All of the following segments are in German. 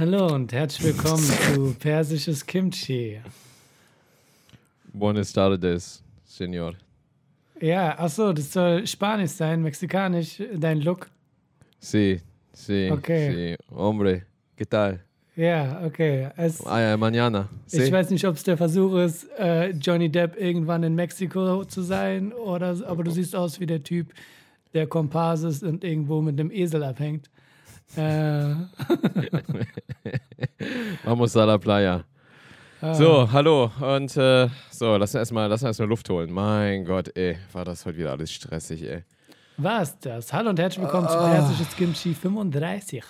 Hallo und herzlich willkommen zu Persisches Kimchi. Buenas tardes, Senor. Ja, achso, das soll Spanisch sein, Mexikanisch, dein Look. Sí, sí, Okay. sí. Hombre, ¿qué tal? Ja, okay. Es, Ah, mañana. Sí. ich weiß nicht, ob es der Versuch ist, äh, Johnny Depp irgendwann in Mexiko zu sein, oder, aber du siehst aus wie der Typ, der Komparse ist und irgendwo mit einem Esel abhängt. Äh, Vamos a la playa. Ah. So, hallo. Und äh, so, lass uns erstmal lass uns erstmal Luft holen. Mein Gott, ey, war das heute wieder alles stressig, ey. was das? Hallo und herzlich willkommen Ah. zu Persisches Kimchi 35.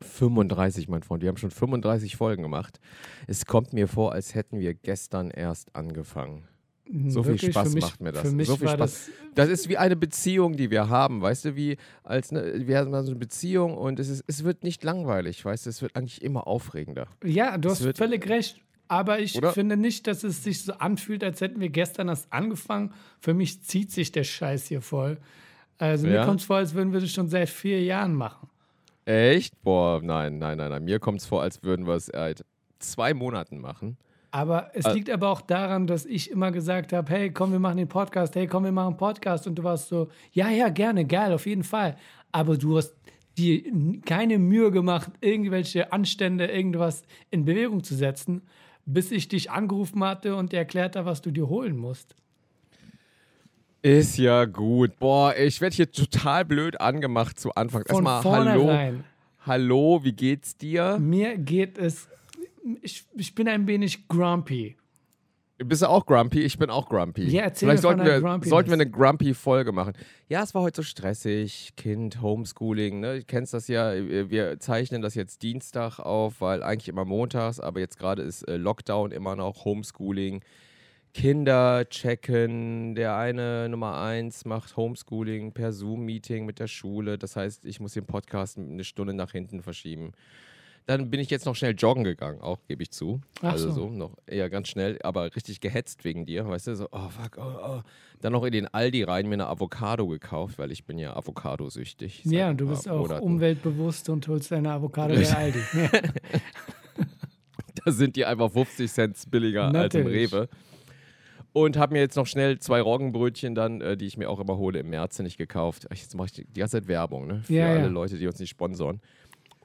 35, mein Freund. Wir haben schon 35 Folgen gemacht. Es kommt mir vor, als hätten wir gestern erst angefangen. So viel Wirklich, Spaß für mich, macht mir das. So viel Spaß. das Das ist wie eine Beziehung, die wir haben, weißt du, wie als ne, wir haben so eine Beziehung und es, ist, es wird nicht langweilig, weißt du, es wird eigentlich immer aufregender. Ja, du Es hast völlig recht. Aber ich Oder? finde nicht, dass es sich so anfühlt, als hätten wir gestern erst angefangen. Für mich zieht sich der Scheiß hier voll. Also mir Ja? kommt es vor, als würden wir das schon seit vier Jahren machen. Echt? Boah, nein, nein, nein, nein. Mir kommt es vor, als würden wir es seit zwei Monaten machen. Aber es liegt aber auch daran, dass ich immer gesagt habe, hey, komm, wir machen den Podcast, hey, komm, wir machen einen Podcast. Und du warst so, ja, ja, gerne, geil, auf jeden Fall. Aber du hast dir keine Mühe gemacht, irgendwelche Anstände, irgendwas in Bewegung zu setzen, bis ich dich angerufen hatte und dir erklärt habe, was du dir holen musst. Ist ja gut. Boah, ich werde hier total blöd angemacht zu Anfang. Von Erstmal, hallo, hallo, wie geht's dir? Mir geht es. Ich, ich bin ein wenig grumpy. Bist du auch grumpy? Ich bin auch grumpy. Ja, erzähl Vielleicht sollten wir, sollten wir eine Grumpy-Folge machen. Ja, es war heute so stressig. Kind, Homeschooling, ne? Du kennst das ja. Wir zeichnen das jetzt Dienstag auf, weil eigentlich immer montags, aber jetzt gerade ist äh, Lockdown immer noch, Homeschooling. Kinder checken. Der eine Nummer eins macht Homeschooling per Zoom-Meeting mit der Schule. Das heißt, ich muss den Podcast eine Stunde nach hinten verschieben. Dann bin ich jetzt noch schnell joggen gegangen, auch gebe ich zu. Ach also so. so, noch eher ganz schnell, aber richtig gehetzt wegen dir, weißt du, so, oh fuck, oh, oh. Dann noch in den Aldi rein mir eine Avocado gekauft, weil ich bin ja Avocado-süchtig. Ja, und du bist auch Monaten. umweltbewusst und holst deine Avocado bei Aldi. Da sind die einfach 50 Cent billiger als im Natürlich. Rewe. Und habe mir jetzt noch schnell zwei Roggenbrötchen dann, äh, die ich mir auch immer hole, im März nicht gekauft. Ach, Jetzt mache ich die die ganze Zeit Werbung, ne? Für Ja, alle ja. Leute, die uns nicht sponsoren.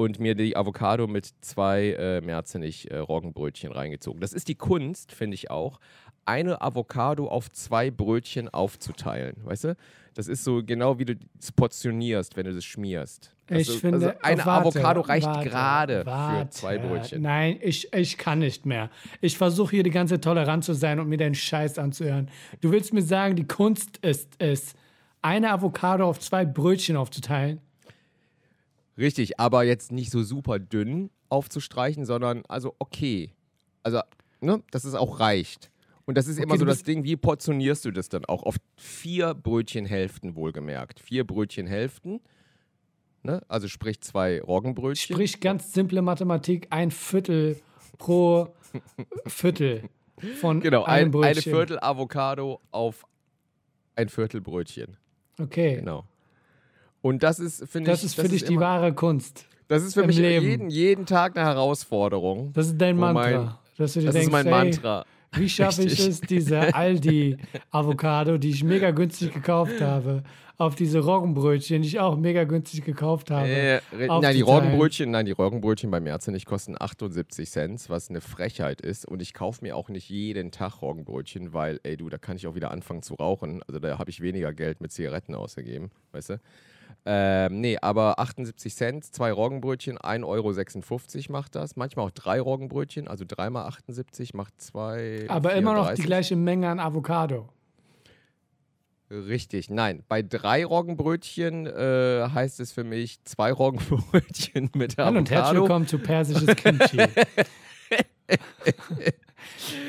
Und mir die Avocado mit zwei äh, Märzenich äh, Roggenbrötchen reingezogen. Das ist die Kunst, finde ich auch, eine Avocado auf zwei Brötchen aufzuteilen. Weißt du? Das ist so genau wie du es portionierst, wenn du das schmierst. Ich also, finde, also eine warte, Avocado reicht warte, gerade für warte. zwei Brötchen. Nein, ich, ich kann nicht mehr. Ich versuche hier die ganze Zeit tolerant zu sein und mir deinen Scheiß anzuhören. Du willst mir sagen, die Kunst ist es, eine Avocado auf zwei Brötchen aufzuteilen? Richtig, aber jetzt nicht so super dünn aufzustreichen, sondern also okay. Also, ne, dass es auch reicht. Und das ist Okay, immer so das Ding, wie portionierst du das dann auch? Auf vier Brötchenhälften wohlgemerkt. Vier Brötchenhälften. Ne? Also sprich zwei Roggenbrötchen. Sprich ganz simple Mathematik, ein Viertel pro Viertel von genau, einem ein, Brötchen. eine Viertel Avocado auf ein Viertel Brötchen. Okay, Genau. Und das ist, finde ich, das ist für dich die immer, wahre Kunst. Das ist für mich Leben. jeden, jeden Tag eine Herausforderung. Das ist dein Mantra. mein- dass du dir Das denkst, ist mein Mantra. Wie schaffe ich es, diese Aldi-Avocado, die ich mega günstig gekauft habe, auf diese Roggenbrötchen, die ich auch mega günstig gekauft habe? Äh, nein, die. Roggenbrötchen, nein, die Roggenbrötchen bei Merzenich kosten 78 Cent, was eine Frechheit ist. Und ich kaufe mir auch nicht jeden Tag Roggenbrötchen, weil, ey, du, da kann ich auch wieder anfangen zu rauchen. Also da habe ich weniger Geld mit Zigaretten ausgegeben, weißt du? Ähm, nee, aber 78 Cent, zwei Roggenbrötchen, 1,56 Euro macht das. Manchmal auch drei Roggenbrötchen, also dreimal 78 macht zwei. Aber immer noch die 34. gleiche Menge an Avocado. Richtig, nein. Bei drei Roggenbrötchen äh, heißt es für mich zwei Roggenbrötchen mit Avocado. Hallo und herzlich willkommen zu Persisches Kimchi.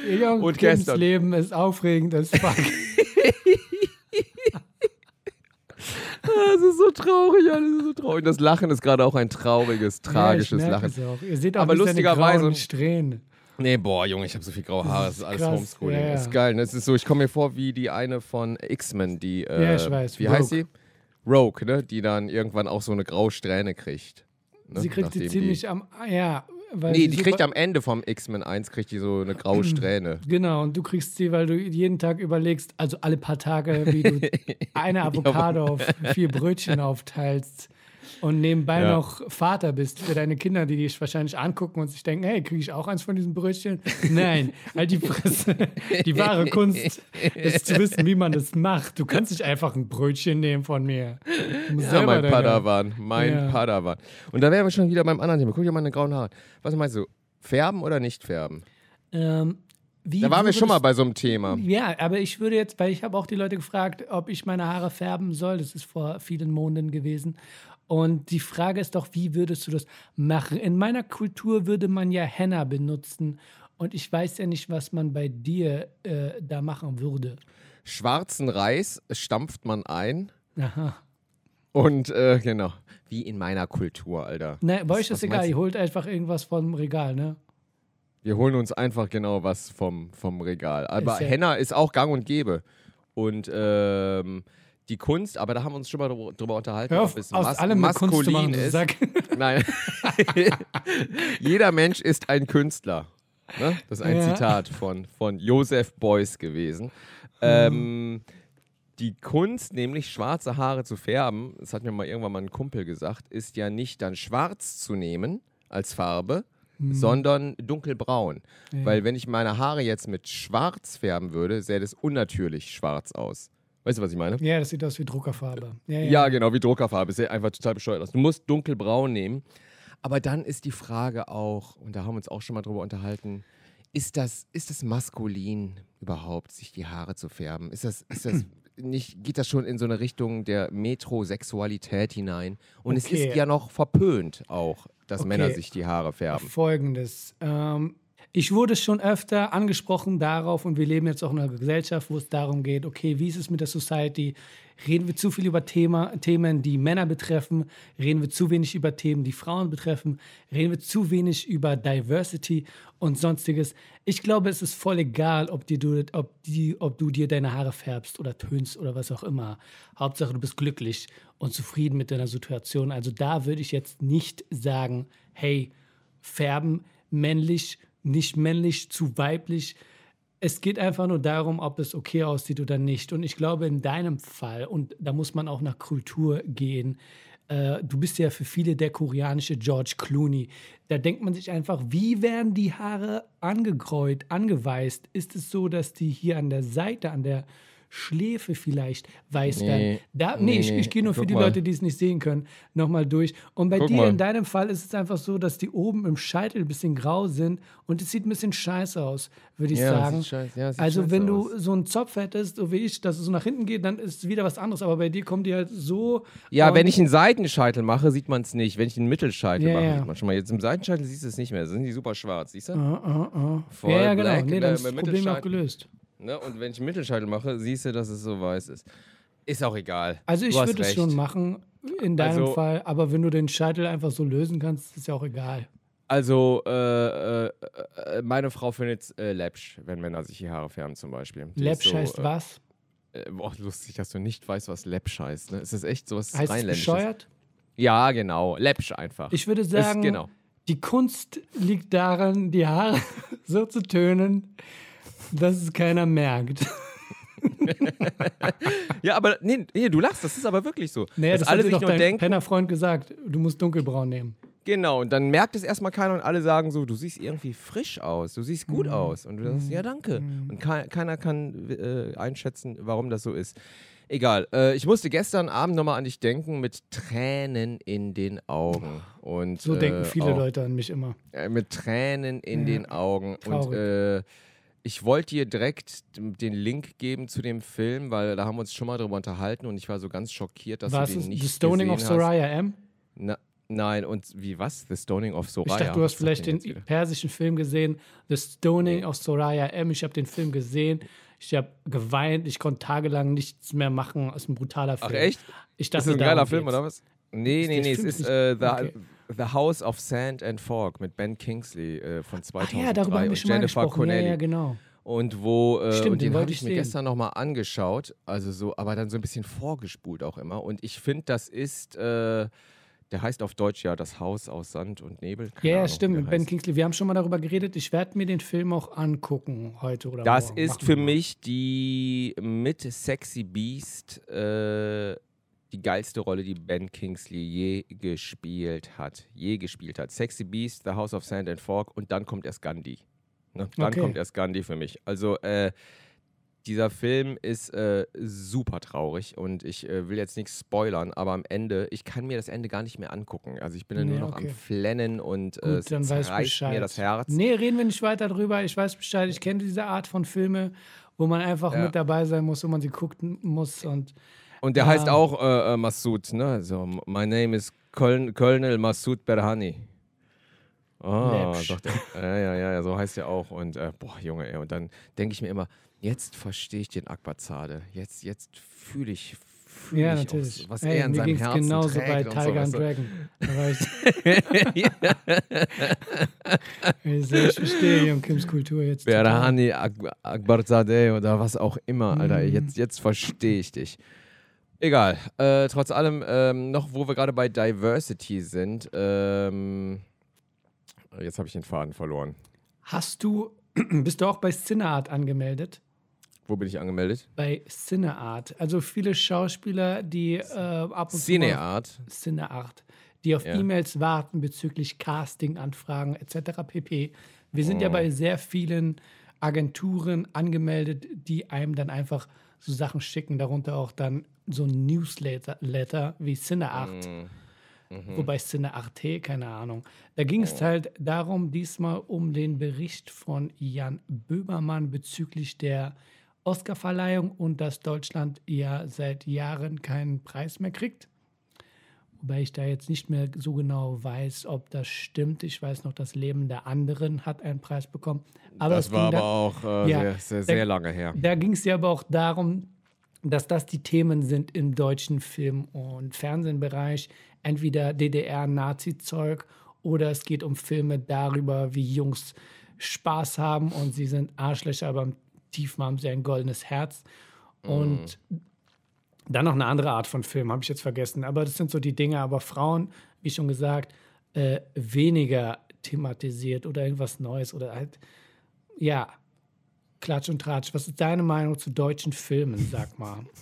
Ihr Jungs. Leben ist aufregend as fuck. Das ist so traurig, alles ist so traurig. Das Lachen ist gerade auch ein trauriges, tragisches ja, Lachen. es. Ihr seht auch Aber lustigerweise- grauen Strähnen. Nee, boah, Junge, ich habe so viel graue Haare, das ist alles krass, Homeschooling. ja, ja. Ist geil, ne? Es ist so, ich komme mir vor wie die eine von X-Men, die, äh, Ja, ich weiß, wie Rogue. heißt sie? Rogue, ne? Die dann irgendwann auch so eine graue Strähne kriegt. Ne? Sie kriegt die Nachdem ziemlich am. Ja, weil Nee, die kriegt am Ende vom X-Men 1 kriegt die so eine graue Strähne. Genau, und du kriegst sie, weil du jeden Tag überlegst, also alle paar Tage, wie du eine Avocado auf vier Brötchen aufteilst und nebenbei Ja. noch Vater bist für deine Kinder, die dich wahrscheinlich angucken und sich denken, hey, kriege ich auch eins von diesen Brötchen? Nein, halt die Fresse. Die wahre Kunst ist zu wissen, wie man das macht. Du kannst nicht einfach ein Brötchen nehmen von mir. Ja, mein Padawan, mein Ja. Padawan. Und da wären wir schon wieder beim anderen Thema. Guck dir mal meine grauen Haare. Was meinst du? Färben oder nicht färben? Ähm, wie Da waren wir schon mal bei so einem Thema. Ja, aber ich würde jetzt, weil ich habe auch die Leute gefragt, ob ich meine Haare färben soll. Das ist vor vielen Monaten gewesen. Und die Frage ist doch, wie würdest du das machen? In meiner Kultur würde man ja Henna benutzen. Und ich weiß ja nicht, was man bei dir äh, da machen würde. Schwarzen Reis stampft man ein Aha. und äh, genau. Wie in meiner Kultur, Alter. Ne, bei euch ist egal, ihr holt einfach irgendwas vom Regal, ne? Wir holen uns einfach genau was vom, vom Regal. Aber Ist ja- Henna ist auch gang und gäbe. Und ähm, die Kunst, aber da haben wir uns schon mal drüber, unterhalten, Hör auf, ob es aus mas allem maskulin machen, ist. Sack. Nein. Jeder Mensch ist ein Künstler. Ne? Das ist ein Ja. Zitat von, von Joseph Beuys gewesen. Ähm, die Kunst, nämlich schwarze Haare zu färben, das hat mir mal irgendwann mal ein Kumpel gesagt, ist ja nicht dann schwarz zu nehmen als Farbe, sondern dunkelbraun. Ja. Weil wenn ich meine Haare jetzt mit schwarz färben würde, sähe das unnatürlich schwarz aus. Weißt du, was ich meine? Ja, das sieht aus wie Druckerfarbe. Ja, ja. Ja, genau, wie Druckerfarbe. Sieht einfach total bescheuert aus. Du musst dunkelbraun nehmen. Aber dann ist die Frage auch, und da haben wir uns auch schon mal drüber unterhalten, ist das, ist das maskulin überhaupt, sich die Haare zu färben? Ist das, ist das nicht, geht das schon in so eine Richtung der Metrosexualität hinein? Und es Okay. ist ja noch verpönt auch, dass Okay. Männer sich die Haare färben. Folgendes. Ähm, ich wurde schon öfter angesprochen darauf und wir leben jetzt auch in einer Gesellschaft, wo es darum geht, okay, wie ist es mit der Society? Reden wir zu viel über Thema, Themen, die Männer betreffen? Reden wir zu wenig über Themen, die Frauen betreffen? Reden wir zu wenig über Diversity und sonstiges? Ich glaube, es ist voll egal, ob, dir du, ob, die, ob du dir deine Haare färbst oder tönst oder was auch immer. Hauptsache, du bist glücklich und zufrieden mit deiner Situation. Also da würde ich jetzt nicht sagen, hey, färben, männlich, nicht männlich, zu weiblich. Es geht einfach nur darum, ob es okay aussieht oder nicht. Und ich glaube, in deinem Fall, und da muss man auch nach Kultur gehen, äh, du bist ja für viele der koreanische George Clooney. Da denkt man sich einfach, wie werden die Haare angekreut, angeweißt? Ist es so, dass die hier an der Seite, an der Schläfe vielleicht weiß Nee, werden? Da, nee, nee, ich, ich gehe nur für die mal. Leute, die es nicht sehen können, nochmal durch. Und bei Guck dir mal. in deinem Fall ist es einfach so, dass die oben im Scheitel ein bisschen grau sind und es sieht ein bisschen scheiße aus, würde ich Ja, sagen. scheiße- ja, also wenn du aus. so einen Zopf hättest, so wie ich, dass es so nach hinten geht, dann ist es wieder was anderes. Aber bei dir kommt die halt so. Ja, wenn ich einen Seitenscheitel mache, sieht man es nicht. Wenn ich einen Mittelscheitel Ja, mache, ja. sieht man schon mal. Jetzt im Seitenscheitel siehst du es nicht mehr. Da sind die super schwarz, siehst du? Ah, ah, ah. Voll ja, ja, genau. black, nee, äh, dann ist das Problem auch gelöst. Ne? Und wenn ich einen Mittelscheitel mache, siehst du, dass es so weiß ist. Ist auch egal. Also ich würde es schon machen, in deinem Also- Fall. Aber wenn du den Scheitel einfach so lösen kannst, ist ja auch egal. Also, äh, äh, äh, meine Frau findet es äh, läppsch, wenn Männer sich die Haare färben zum Beispiel. Die ist Läppsch so, heißt äh, was? Äh, boah, lustig, dass du nicht weißt, was läppsch heißt. Ne? Ist das echt sowas Heißt es Rheinländisches? bescheuert? Ja, genau. Läppsch einfach. Ich würde sagen, genau. die Kunst liegt daran, die Haare so zu tönen, dass es keiner merkt. Ja, aber nee, nee, du lachst, das ist aber wirklich so. Naja, das alle sich doch nur dein denken, Pennerfreund gesagt, du musst dunkelbraun nehmen. Genau, und dann merkt es erstmal keiner und alle sagen so, du siehst irgendwie frisch aus, du siehst Mhm. gut aus. Und du sagst, ja, danke. Und ke keiner kann äh, einschätzen, warum das so ist. Egal, äh, ich musste gestern Abend nochmal an dich denken mit Tränen in den Augen. Und, So äh, denken viele auch, Leute an mich immer. Äh, mit Tränen in Ja, den Augen. Und traurig. äh, ich wollte dir direkt den Link geben zu dem Film, weil da haben wir uns schon mal drüber unterhalten und ich war so ganz schockiert, dass Was du den ist nicht The Stoning of gesehen hast. Soraya M? Na, nein, und wie was? The Stoning of Ich Soraya? dachte, du hast Was vielleicht den persischen Film gesehen, The Stoning of Soraya M. Ich habe den Film gesehen. Ich habe geweint. Ich konnte tagelang nichts mehr machen. Es ist ein brutaler Film. Ach echt? Ich Ist dachte, das ein geiler Film geht's. oder was? Nee, Ist nee, nee, es ist äh, the, Okay. The House of Sand and Fog mit Ben Kingsley äh, von Ach 2003 ja, darüber haben wir und schon mal Jennifer gesprochen. Connelly. Ja, ja, genau. Und wo, äh, Stimmt, und den den habe ich ich mir sehen. gestern nochmal angeschaut, also so, aber dann so ein bisschen vorgespult auch immer. Und ich finde, das ist äh, Der heißt auf Deutsch ja Das Haus aus Sand und Nebel. Keine Ja, ja, Ahnung, stimmt. Ben heißt. Kingsley. Wir haben schon mal darüber geredet. Ich werde mir den Film auch angucken heute oder Das morgen. ist Machen für mich die mit Sexy Beast äh, die geilste Rolle, die Ben Kingsley je gespielt hat. Je gespielt hat. Sexy Beast, The House of Sand and Fog und dann kommt erst Gandhi. Ne? Dann Okay. kommt erst Gandhi für mich. Also äh, dieser Film ist äh, super traurig und ich äh, will jetzt nichts spoilern, aber am Ende, ich kann mir das Ende gar nicht mehr angucken. Also ich bin dann Nee, nur noch okay. am Flennen und äh, Gut, es dann weiß ich zerreißt Bescheid. mir das Herz. Nee, reden wir nicht weiter drüber. Ich weiß Bescheid. Ich kenne diese Art von Filme, wo man einfach Ja. mit dabei sein muss, wo man sie gucken muss. Und Und der Ja. heißt auch äh, äh, Massoud, ne? So, my name is Colonel, Colonel Massoud Berhani. Ah, Läppsch. sagt er. Ja, ja, ja, ja, so heißt er auch. Und äh, boah, Junge, ey. Und dann denke ich mir immer, jetzt verstehe ich den Akbazade. Jetzt, jetzt fühle ich, ja, ich auch natürlich. so, was Ey, er in seinem Herzen genauso trägt bei und Tiger so, and? Dragon. Da war ich, so, verstehe Jung Kims Kultur jetzt. Berhani Ak Akbarzadeh oder was auch immer, Alter. Mhm. Jetzt, jetzt verstehe ich dich. Egal. Äh, trotz allem, ähm, noch wo wir gerade bei Diversity sind, ähm, jetzt habe ich den Faden verloren. Hast du, bist du auch bei Cineart angemeldet? Wo bin ich angemeldet? Bei Cineart. Also viele Schauspieler, die äh, ab und zu. mal- Cineart. Cineart, die auf Ja. E-Mails warten bezüglich Casting-Anfragen etc. pp. Wir sind ja Oh. bei sehr vielen Agenturen angemeldet, die einem dann einfach so Sachen schicken, darunter auch dann so ein Newsletter Letter wie Cineart, Mhm. wobei Cinearte, keine Ahnung. Da ging Oh. es halt darum, diesmal um den Bericht von Jan Böhmermann bezüglich der Oscarverleihung und dass Deutschland ja seit Jahren keinen Preis mehr kriegt. Wobei ich da jetzt nicht mehr so genau weiß, ob das stimmt. Ich weiß noch, das Leben der anderen hat einen Preis bekommen. Aber das war aber da, auch äh, Ja. sehr, sehr, sehr lange her. da ging es ja aber auch darum, dass das die Themen sind im deutschen Film- und Fernsehbereich. Entweder DDR-Nazi-Zeug oder es geht um Filme darüber, wie Jungs Spaß haben und sie sind Arschlöcher, aber im Tiefen haben sie ein goldenes Herz. Und dann noch eine andere Art von Film, habe ich jetzt vergessen. Aber das sind so die Dinge. Aber Frauen, wie schon gesagt, äh, weniger thematisiert oder irgendwas Neues oder halt, ja, Klatsch und Tratsch. Was ist deine Meinung zu deutschen Filmen, sag mal?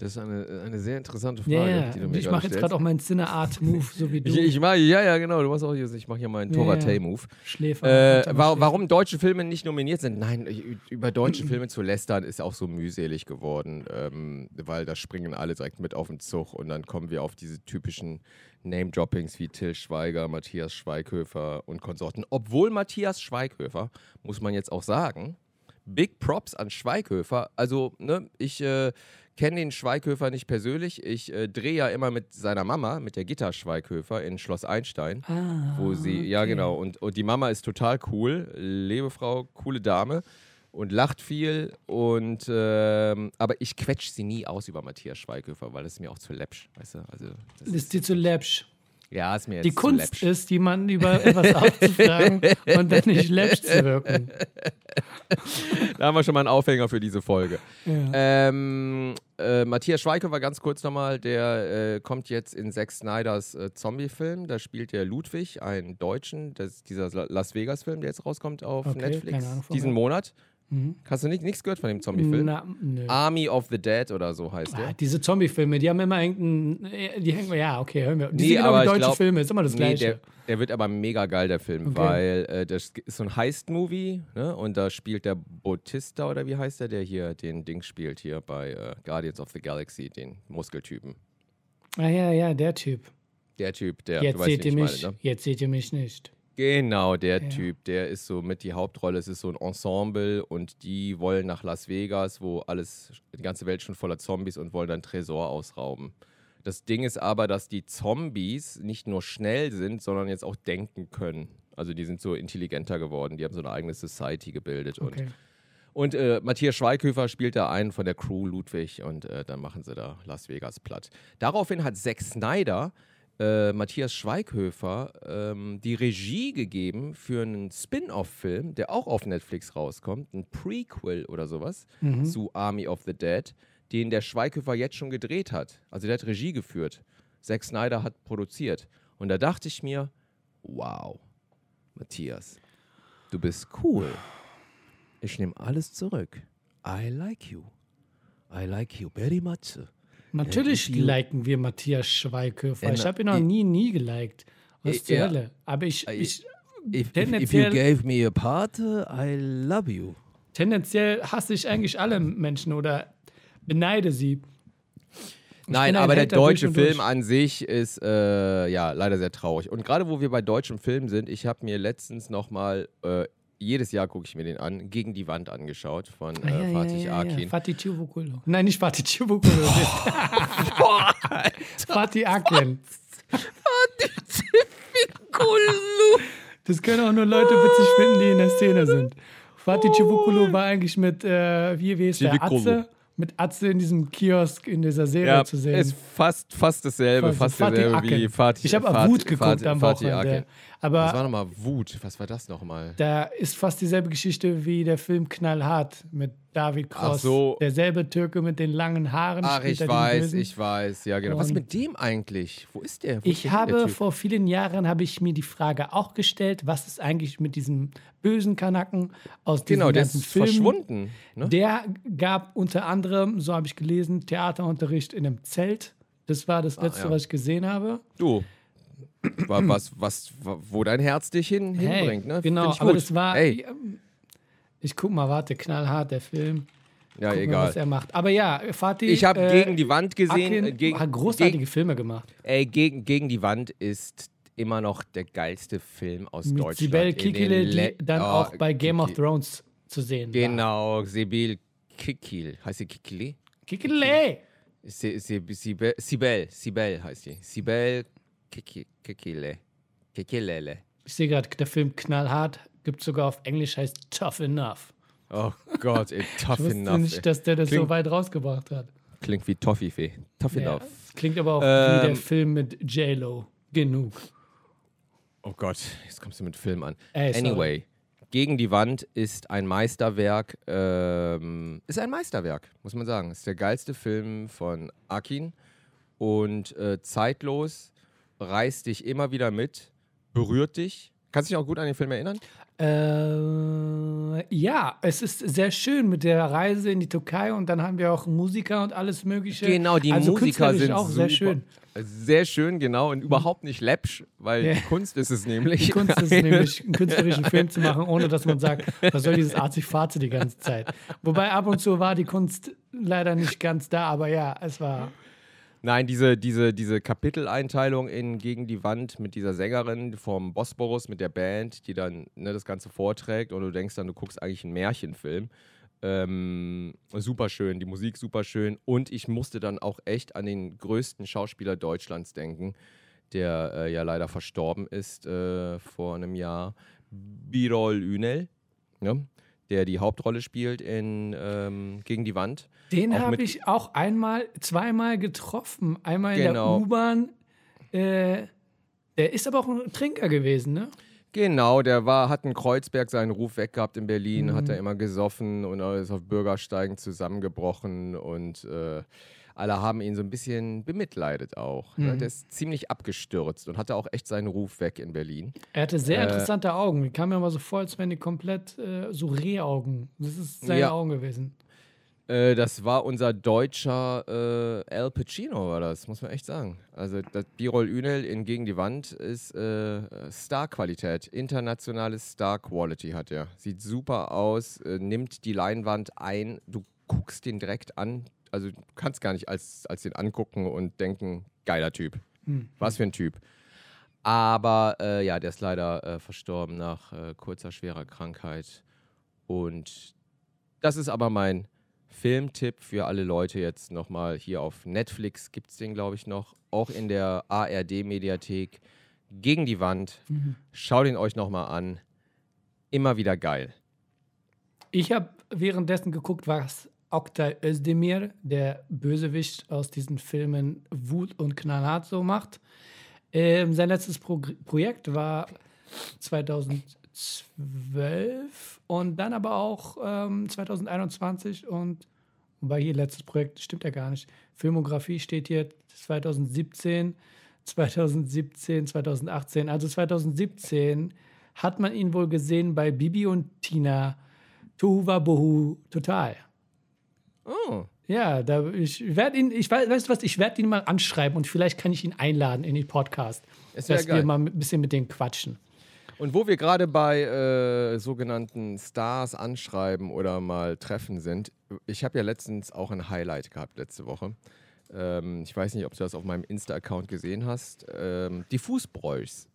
Das ist eine, eine sehr interessante Frage, ja. die du mir Ich mache jetzt gerade auch meinen Cineart-Move, so wie du. Ich, ich mach, ja, ja, genau. Du machst auch, ich mache hier meinen Ja, ja. Torate-Move. Schläfer. Äh, wa warum deutsche Filme nicht nominiert sind? Nein, über deutsche Filme zu lästern ist auch so mühselig geworden, ähm, weil da springen alle direkt mit auf den Zug und dann kommen wir auf diese typischen Name-Droppings wie Till Schweiger, Matthias Schweighöfer und Konsorten. Obwohl Matthias Schweighöfer, muss man jetzt auch sagen, Big Props an Schweighöfer. Also, ne, ich äh, kenne den Schweighöfer nicht persönlich. Ich äh, drehe ja immer mit seiner Mama, mit der Gitta Schweighöfer in Schloss Einstein Ah, wo sie, ja okay. genau, und, und die Mama ist total cool, Lebefrau, coole Dame und lacht viel und ähm, aber ich quetsch sie nie aus über Matthias Schweighöfer, weil das ist mir auch zu läppsch, weißt du, also das Das ist dir zu läppsch. Ja, ist mir jetzt Die Kunst läppsch. ist, jemanden über etwas aufzufragen und dann nicht läppsch zu wirken. Da haben wir schon mal einen Aufhänger für diese Folge. Ja. Ähm, äh, Matthias Schweighöfer, ganz kurz nochmal, der äh, kommt jetzt in Zack Snyders äh, Zombie-Film. Da spielt der Ludwig, einen Deutschen. Das ist dieser La- Las Vegas-Film, der jetzt rauskommt auf Okay, Netflix diesen. Monat. Mhm. Hast du nicht, nichts gehört von dem Zombie-Film? Nö. Army of the Dead oder so heißt Ah, der. diese Zombie-Filme, die haben immer irgendeinen. äh, Die hängen, ja, okay, hören wir. Die Nee, sind aber deutsche glaub- Filme, ist immer das Nee, Gleiche. der, der wird aber mega geil, der Film, Okay. weil äh, das ist so ein Heist-Movie ne? und da spielt der Bautista oder wie heißt der, der hier den Ding spielt hier bei äh, Guardians of the Galaxy, den Muskeltypen. ah, ja, ja, der Typ. Der Typ, der, jetzt seht ihr mich, meine, ne? jetzt seht ihr mich nicht. Genau, der Ja. Typ, der ist so mit die Hauptrolle. Es ist so ein Ensemble und die wollen nach Las Vegas, wo alles, die ganze Welt schon voller Zombies und wollen dann Tresor ausrauben. Das Ding ist aber, dass die Zombies nicht nur schnell sind, sondern jetzt auch denken können. Also die sind so intelligenter geworden, die haben so eine eigene Society gebildet. Okay. Und, und äh, Matthias Schweighöfer spielt da einen von der Crew Ludwig und äh, dann machen sie da Las Vegas platt. Daraufhin hat Zack Snyder äh, Matthias Schweighöfer ähm, die Regie gegeben für einen Spin-off-Film, der auch auf Netflix rauskommt, ein Prequel oder sowas Mhm. zu Army of the Dead, den der Schweighöfer jetzt schon gedreht hat. Also der hat Regie geführt. Zack Snyder hat produziert. Und da dachte ich mir, wow, Matthias, du bist cool. Ich nehme alles zurück. I like you. I like you very much. Natürlich if you- liken wir Matthias Schweighöfer. Äh, Ich habe ihn noch ich- nie, nie geliked. Was Ich- zur ja. Hölle? Aber ich, Äh, ich If, if, you gave me a part, I love you. tendenziell hasse ich eigentlich alle Menschen oder beneide sie. Nein, bin ein aber der deutsche Film durch. an sich ist äh, ja leider sehr traurig. Und gerade wo wir bei deutschem Film sind, ich habe mir letztens nochmal, äh, jedes Jahr gucke ich mir den an, gegen die Wand angeschaut von äh, Ah, ja, Fatih ja, ja, ja. Akin. Fatih Çubukulo. Nein, nicht Fatih Çubukulo. Fatih Akin. Das können auch nur Leute witzig finden, die in der Szene sind. Fatih Çubukulo war eigentlich mit, äh, wie, wie ist der. Atze? Mit Atze in diesem Kiosk in dieser Serie Ja, zu sehen. ist fast, fast dasselbe, fast Fatih dasselbe wie Akin. Fatih Ich habe Fatih- auch Wut geguckt Fatih- am Fatih Wochenende. Akin. Was war Aber nochmal Wut? Was war das nochmal? da ist fast dieselbe Geschichte wie der Film Knallhart mit David Cross. Ach so. Derselbe Türke mit den langen Haaren. Ach, ich weiß, ich weiß, ja genau. Was Und- mit dem eigentlich? Wo ist der? Wo ist Ich der habe Typ? vor vielen Jahren habe ich mir die Frage auch gestellt, was ist eigentlich mit diesem bösen Kanaken aus diesem Genau, der ganzen ist Film? verschwunden. Ne? Der gab unter anderem, so habe ich gelesen, Theaterunterricht in einem Zelt. Das war das letzte, Ah, ja. was ich gesehen habe. Du. Wa- Was, was, wa- wo dein Herz dich hin, hinbringt, ne? Genau, aber das war. Ey, Ich guck mal, warte, knallhart der Film. ja, Guck mal, egal. was er macht. Aber ja, Fatih. Ich habe äh, gegen die Wand gesehen. Akin äh, gegen, hat großartige gegen, Filme gemacht. ey, gegen, gegen die Wand ist immer noch der geilste Film aus Mit Deutschland. Sibel Kikile, Le- die dann Oh, auch bei Game of Kiki- Thrones zu sehen war. Genau, Sibyl Kikil. Heißt sie Kikili? Kikile! Sibel, Sibel, Sibel heißt sie. Sibel Kiki- Kikile. Kikilele. Ich sehe gerade, der Film Knallhart gibt sogar auf Englisch, heißt Tough Enough. Oh Gott, ey, tough Ich wusste enough. nicht, ey. dass der das so Klingt- weit rausgebracht hat. Klingt wie Toffifee. Tough Ja, enough. klingt aber auch wie Ähm, der Film mit J-Lo. Genug. Oh Gott, jetzt kommst du mit Film an. Ey, anyway, Gegen die Wand ist ein Meisterwerk. Ähm, ist ein Meisterwerk, muss man sagen. Ist der geilste Film von Akin und äh, zeitlos, reißt dich immer wieder mit, berührt dich. Kannst du dich auch gut an den Film erinnern? Äh, ja, es ist sehr schön mit der Reise in die Türkei und dann haben wir auch Musiker und alles Mögliche. Genau, die also Musiker sind auch sehr super. schön. Sehr schön, genau. Und überhaupt nicht läppsch, weil Ja. Kunst ist es nämlich. Die Kunst ist nämlich, einen künstlerischen Film zu machen, ohne dass man sagt, was soll dieses Arzi-Fazi die ganze Zeit. Wobei ab und zu war die Kunst leider nicht ganz da, aber ja, es war. Nein, diese, diese, diese Kapiteleinteilung in Gegen die Wand mit dieser Sängerin vom Bosporus, mit der Band, die dann ne, das Ganze vorträgt und du denkst dann, du guckst eigentlich einen Märchenfilm. Ähm, super schön, die Musik super schön und ich musste dann auch echt an den größten Schauspieler Deutschlands denken, der äh, ja leider verstorben ist äh, vor einem Jahr, Birol Ünel, ne? Der die Hauptrolle spielt in ähm, Gegen die Wand. Den habe ich auch einmal, zweimal getroffen. Einmal in Genau. der U-Bahn. Äh, der ist aber auch ein Trinker gewesen, ne? Genau, der war, hat in Kreuzberg seinen Ruf weg gehabt in Berlin, Mhm. hat er immer gesoffen und ist auf Bürgersteigen zusammengebrochen und äh, alle haben ihn so ein bisschen bemitleidet auch. Ne? Mhm. Der ist ziemlich abgestürzt und hatte auch echt seinen Ruf weg in Berlin. Er hatte sehr Äh, interessante Augen. Die kamen mir aber so vor, als wären die komplett äh, so Rehaugen. Das ist seine Ja. Augen gewesen. Äh, das war unser deutscher äh, Al Pacino, war das, muss man echt sagen. Also das Birol Ünel in Gegen die Wand ist äh, Star-Qualität, internationales Star-Quality hat er. Sieht super aus, äh, nimmt die Leinwand ein, du guckst den direkt an, also du kannst gar nicht als, als den angucken und denken, geiler Typ. Hm. Was für ein Typ. Aber äh, ja, der ist leider äh, verstorben nach äh, kurzer, schwerer Krankheit. Und das ist aber mein Filmtipp für alle Leute jetzt nochmal hier auf Netflix. Gibt es den, glaube ich, noch. Auch in der ARD-Mediathek. Gegen die Wand. Mhm. Schaut ihn euch nochmal an. Immer wieder geil. Ich habe währenddessen geguckt, was Oktay Özdemir, der Bösewicht aus diesen Filmen Wut und Knallhart so macht. Ähm, sein letztes Pro Projekt war 2012 und dann aber auch ähm, 2021 und Wobei hier letztes Projekt stimmt ja gar nicht. Filmografie steht hier 2017, 2017, 2018. Also 2017 hat man ihn wohl gesehen bei Bibi und Tina. Tuhuwa Bohu total. Oh. Ja, da, ich werde ihn, ich weiß, weißt du was, ich werde ihn mal anschreiben und vielleicht kann ich ihn einladen in den Podcast, Es dass wir geil. mal ein bisschen mit denen quatschen. Und wo wir gerade bei äh, sogenannten Stars anschreiben oder mal treffen sind, ich habe ja letztens auch ein Highlight gehabt letzte Woche. Ähm, ich weiß nicht, ob du das auf meinem Insta-Account gesehen hast. Ähm, die Fußbräuchs.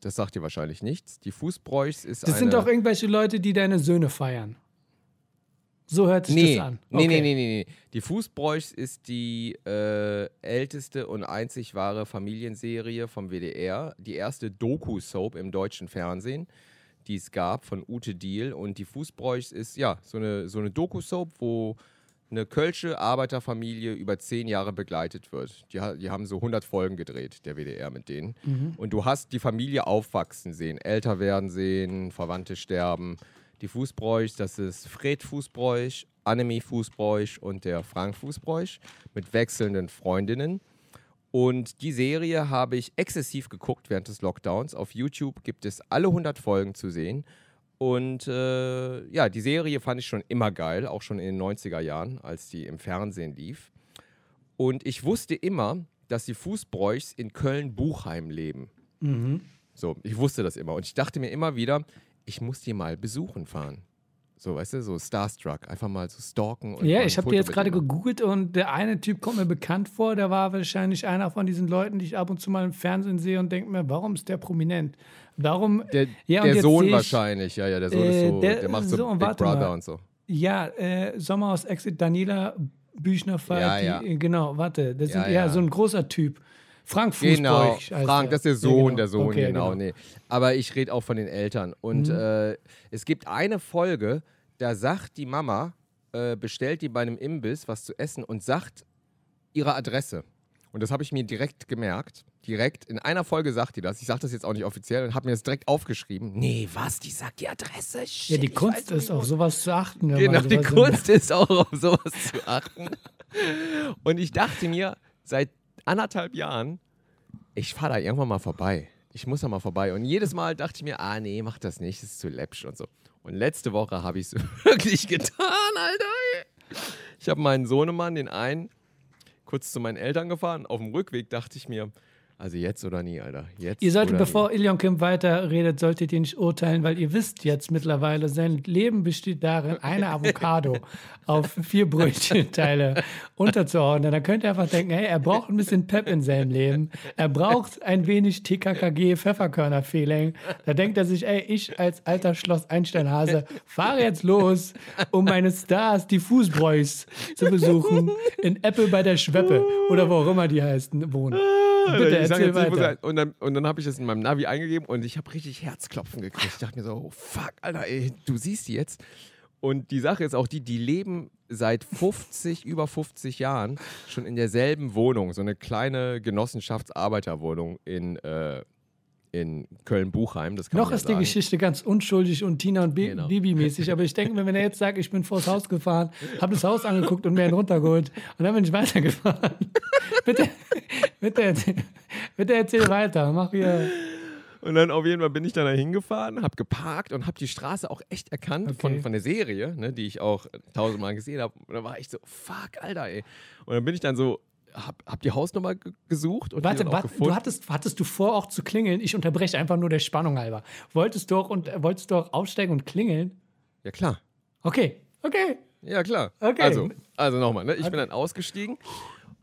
Das sagt dir wahrscheinlich nichts. Die Fußbräuchs ist Das eine... sind doch irgendwelche Leute, die deine Söhne feiern. So hört sich Nee, das an. nee, Okay. nee, nee, nee, nee. Die Fußbräuchs ist die äh, älteste und einzig wahre Familienserie vom WDR. Die erste Doku-Soap im deutschen Fernsehen, die es gab von Ute Diel. Und die Fußbräuchs ist ja so eine, so eine Doku-Soap, wo eine kölsche Arbeiterfamilie über zehn Jahre begleitet wird. Die, die haben so 100 Folgen gedreht, der WDR mit denen. Und du hast die Familie aufwachsen sehen, älter werden sehen, Verwandte sterben. Die Fußbräuchs, das ist Fred Fußbräuch, Annemie Fußbräuch und der Frank Fußbräuch mit wechselnden Freundinnen. Und die Serie habe ich exzessiv geguckt während des Lockdowns. Auf YouTube gibt es alle 100 Folgen zu sehen. Und äh, ja, die Serie fand ich schon immer geil, auch schon in den 90er Jahren, als die im Fernsehen lief. Und ich wusste immer, dass die Fußbräuchs in Köln-Buchheim leben. Mhm. So, ich wusste das immer. Und ich dachte mir immer wieder, ich muss die mal besuchen fahren. So, weißt du, so Starstruck. Einfach mal so stalken. Und Ja, ich habe dir jetzt gerade gegoogelt und der eine Typ kommt mir bekannt vor. Der war wahrscheinlich einer von diesen Leuten, die ich ab und zu mal im Fernsehen sehe und denke mir, warum ist der prominent? Warum? Der, Ja, der Sohn ich- wahrscheinlich, ja, ja, der Sohn Äh, ist so, der der, macht so Sohn, Big Brother mal. und so. Ja, äh, Sommerhaus Exit, Daniela Büchner Ja, die, ja. äh, genau, warte, das Ja, sind ja. so ein großer Typ. Frank Genau, Fußbräuch. heißt Frank, das ist der Ja, Sohn, genau. der Sohn, Okay, genau, nee. Aber ich rede auch von den Eltern. Und Mhm. äh, es gibt eine Folge, da sagt die Mama, äh, bestellt die bei einem Imbiss was zu essen und sagt ihre Adresse. Und das habe ich mir direkt gemerkt. Direkt, in einer Folge sagt die das. Ich sage das jetzt auch nicht offiziell und habe mir das direkt aufgeschrieben. Nee, was? Die sagt die Adresse? Ja, Shit, die ich Kunst ist auf sowas zu achten. Genau, die Kunst ist auch auf sowas zu achten. Und ich dachte mir, seit anderthalb Jahren, ich fahre da irgendwann mal vorbei. Ich muss da mal vorbei. Und jedes Mal dachte ich mir, ah nee, mach das nicht, das ist zu läppsch und so. Und letzte Woche habe ich es wirklich getan, Alter. Ich habe meinen Sohnemann, den einen, kurz zu meinen Eltern gefahren. Auf dem Rückweg dachte ich mir, also jetzt oder nie, Alter. Jetzt Ihr solltet, bevor Ilion Kim weiterredet, solltet ihr nicht urteilen, weil ihr wisst jetzt mittlerweile, sein Leben besteht darin, eine Avocado auf vier Brötchenteile unterzuordnen. Da könnt ihr einfach denken, hey, er braucht ein bisschen Pep in seinem Leben. Er braucht ein wenig TKKG Pfefferkörner-Feeling. Da denkt er sich, ey, ich als alter Schloss Einsteinhase fahre jetzt los, um meine Stars, die Fußbräuchs, zu besuchen. In Apple bei der Schweppe oder wo auch immer die heißen, wohnen. Bitte Ich sag jetzt sie- Und dann, und dann habe ich das in meinem Navi eingegeben und ich habe richtig Herzklopfen gekriegt. Ich dachte mir so, oh fuck, Alter, ey, du siehst die jetzt. Und die Sache ist auch die, die leben seit 50, über 50 Jahren schon in derselben Wohnung, so eine kleine Genossenschaftsarbeiterwohnung in, äh, in Köln-Buchheim. Noch ist die sagen. Geschichte ganz unschuldig und Tina und Bi- Genau. Bibi mäßig, aber ich denke mir, wenn er jetzt sagt, ich bin vors Haus gefahren, habe das Haus angeguckt und mir einen runtergeholt und dann bin ich weitergefahren. bitte, bitte, erzähl, bitte erzähl weiter. Mach hier. Und dann auf jeden Fall bin ich dann da hingefahren, habe geparkt und habe die Straße auch echt erkannt Okay. von, von der Serie, ne, die ich auch tausendmal gesehen habe. Und da war ich so, fuck, Alter, ey. Und dann bin ich dann so, hab, hab die Hausnummer ge- gesucht und die Warte, warte gefunden. du hattest, hattest du vor, auch zu klingeln? Ich unterbreche einfach nur der Spannung halber. Wolltest du auch, und, äh, wolltest du auch aussteigen und klingeln? ja, klar. Okay, okay. Ja, klar. Okay. Also, also nochmal, ne? ich bin dann ausgestiegen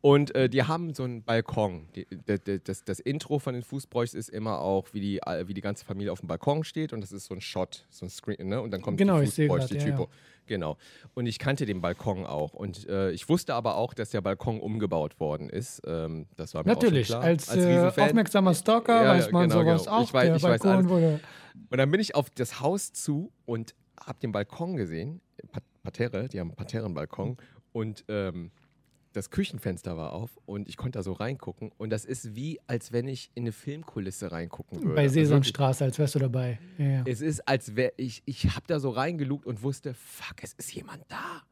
und äh, die haben so einen Balkon. Die, d- d- das, das Intro von den Fußbräuchs ist immer auch, wie die, äh, wie die ganze Familie auf dem Balkon steht und das ist so ein Shot, so ein Screen, ne? Und dann kommt Genau, die ich sehe Fußbräuchs, grad, die ja, Typo. Genau. Und ich kannte den Balkon auch. Und äh, ich wusste aber auch, dass der Balkon umgebaut worden ist. Ähm, das war mir Natürlich, auch schon klar. als, äh, Riesenfan. aufmerksamer Stalker Ja, weiß man genau, sowas genau. auch. Ich weiß- der ich weiß alles. wurde Und dann bin ich auf das Haus zu und habe den Balkon gesehen, Pa- Parterre, die haben einen Parterrenbalkon und ähm, das Küchenfenster war auf und ich konnte da so reingucken und das ist wie, als wenn ich in eine Filmkulisse reingucken würde. bei Also Sesamstraße, als wärst du dabei. Ja, ja. Es ist, als wäre ich, ich habe da so reingelugt und wusste, fuck, es ist jemand da.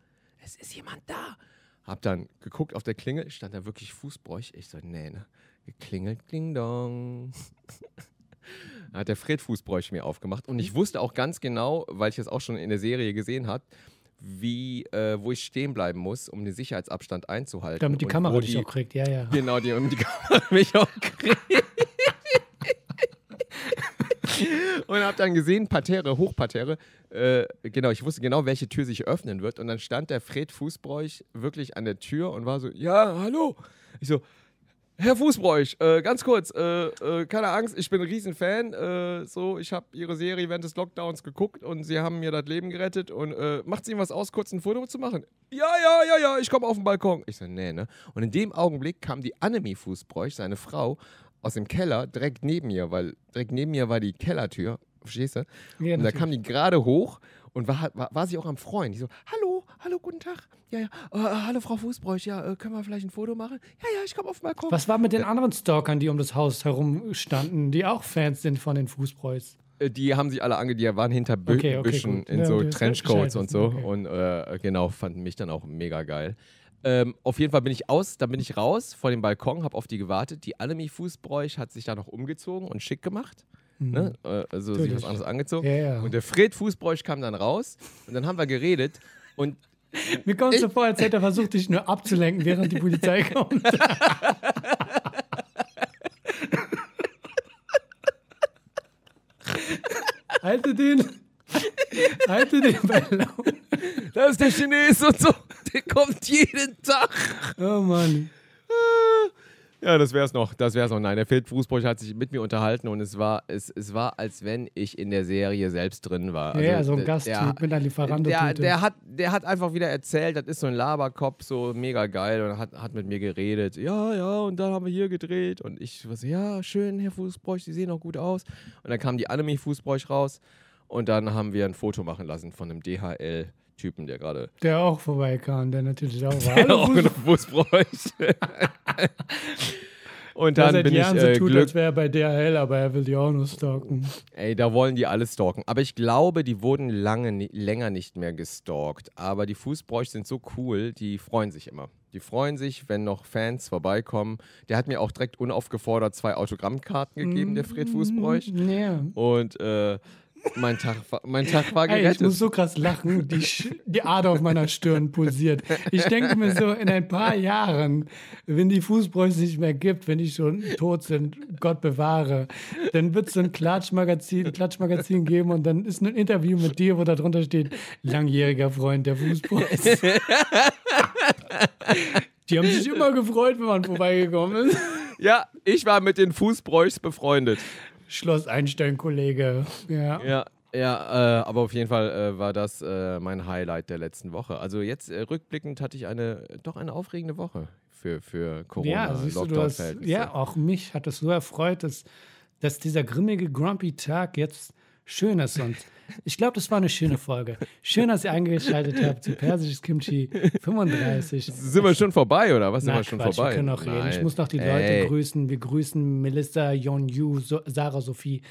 es ist jemand da. Hab dann geguckt auf der Klingel, stand da wirklich Fußbräuch. Ich so, nee, ne? Geklingelt, ding dong. hat der Fred Fußbräuch mir aufgemacht und ich wusste auch ganz genau, weil ich es auch schon in der Serie gesehen habe, wie, äh, wo ich stehen bleiben muss, um den Sicherheitsabstand einzuhalten. Damit die Kamera dich die, auch kriegt, ja, ja. Genau, die, damit die Kamera mich auch kriegt. und habe dann gesehen, Parterre, Hochparterre, äh, genau, ich wusste genau, welche Tür sich öffnen wird. Und dann stand der Fred Fußbräuch wirklich an der Tür und war so, ja, hallo. Ich so, Herr Fußbräuch, äh, ganz kurz, äh, äh, keine Angst, ich bin ein Riesenfan. Äh, so, ich habe Ihre Serie während des Lockdowns geguckt und Sie haben mir das Leben gerettet. Und äh, macht es Ihnen was aus, kurz ein Foto zu machen? Ja, ja, ja, ja, ich komme auf den Balkon. Ich so, nee, ne? Und in dem Augenblick kam die Annemie Fußbräuch, seine Frau, aus dem Keller direkt neben mir, weil direkt neben mir war die Kellertür. Verstehst du? Ja, und da kam die gerade hoch und war, war, war sie auch am Freuen. Die so, hallo, hallo, guten Tag. Ja, ja, äh, hallo Frau Fußbräuch, ja, äh, können wir vielleicht ein Foto machen? Ja, ja, ich komme auf den Balkon. Was war mit den anderen Stalkern, die um das Haus herum standen, die auch Fans sind von den Fußbräus? Äh, Die haben sich alle ange, die waren hinter Bü Okay, okay, Büschen gut. in Ja, so Trenchcoats und so. okay. Und äh, genau, fanden mich dann auch mega geil. Ähm, auf jeden Fall bin ich aus, dann bin ich raus vor dem Balkon, habe auf die gewartet. Die Annemie Fußbräuch hat sich da noch umgezogen und schick gemacht. Ne? Äh, also sich was Natürlich. anderes angezogen. Ja, ja. Und der Fred Fußbräuch kam dann raus und dann haben wir geredet und Mir kommt so vor, als hätte er versucht, dich nur abzulenken, während die Polizei kommt. Halte den. Halte den bei Laune. da ist der Chines und so, der kommt jeden Tag. Oh Mann. Ja, das wär's noch. Das wär's noch. Nein, der Fred Fußbräuch hat sich mit mir unterhalten und es war, es, es war, als wenn ich in der Serie selbst drin war. ja, Also, so ein Gasttyp der- mit einer Lieferando. Der, der, hat, der hat einfach wieder erzählt, das ist so ein Laberkopf, so mega geil und hat, hat mit mir geredet. Ja, ja, und dann haben wir hier gedreht und ich war so, ja, schön, Herr Fußbräuch, Sie sehen auch gut aus. Und dann kam die Annemie Fußbräuch raus und dann haben wir ein Foto machen lassen von einem DHL-Typen, der gerade der auch vorbeikam, der natürlich auch war. Hallo, auch Fuß- in Fußbräuch. und der dann seit bin ich Jahren so äh, tut, Glück, als wäre er bei DHL, aber er will die auch nur stalken. Ey, da wollen die alle stalken. Aber ich glaube, die wurden lange, länger nicht mehr gestalkt. Aber die Fußbräuch sind so cool, die freuen sich immer. Die freuen sich, wenn noch Fans vorbeikommen. Der hat mir auch direkt unaufgefordert zwei Autogrammkarten gegeben, der Fred Fußbräuch. Ja. Und äh, mein, Tag, war- mein Tag war Ey, ich gerettet. muss so krass lachen, die, die Ader auf meiner Stirn pulsiert. Ich denke mir so, in ein paar Jahren, wenn die Fußbräuche nicht mehr gibt, wenn die schon tot sind, Gott bewahre, dann wird es so ein Klatschmagazin, Klatschmagazin geben und dann ist ein Interview mit dir, wo da drunter steht, langjähriger Freund der Fußbräuche. Die haben sich immer gefreut, wenn man vorbeigekommen ist. ja, ich war mit den Fußbräuchs befreundet. Schloss Einstein, Kollege. Ja. Ja, ja, äh, aber auf jeden Fall äh, war das äh, mein Highlight der letzten Woche. Also jetzt äh, rückblickend hatte ich eine doch eine aufregende Woche für, für Corona. Ja, siehst du, du hast, ja, auch mich hat es so erfreut, dass, dass dieser grimmige, grumpy Tag jetzt schön ist. Und ich glaube, das war eine schöne Folge. Schön, dass ihr eingeschaltet habt zu Persisches Kimchi 35. Sind wir schon vorbei oder was? Sind Na, wir schon Quatsch, vorbei? Wir können noch reden. Ich muss noch die Leute Ey. grüßen. Wir grüßen Melissa, Yon Yu, so Sarah Sophie,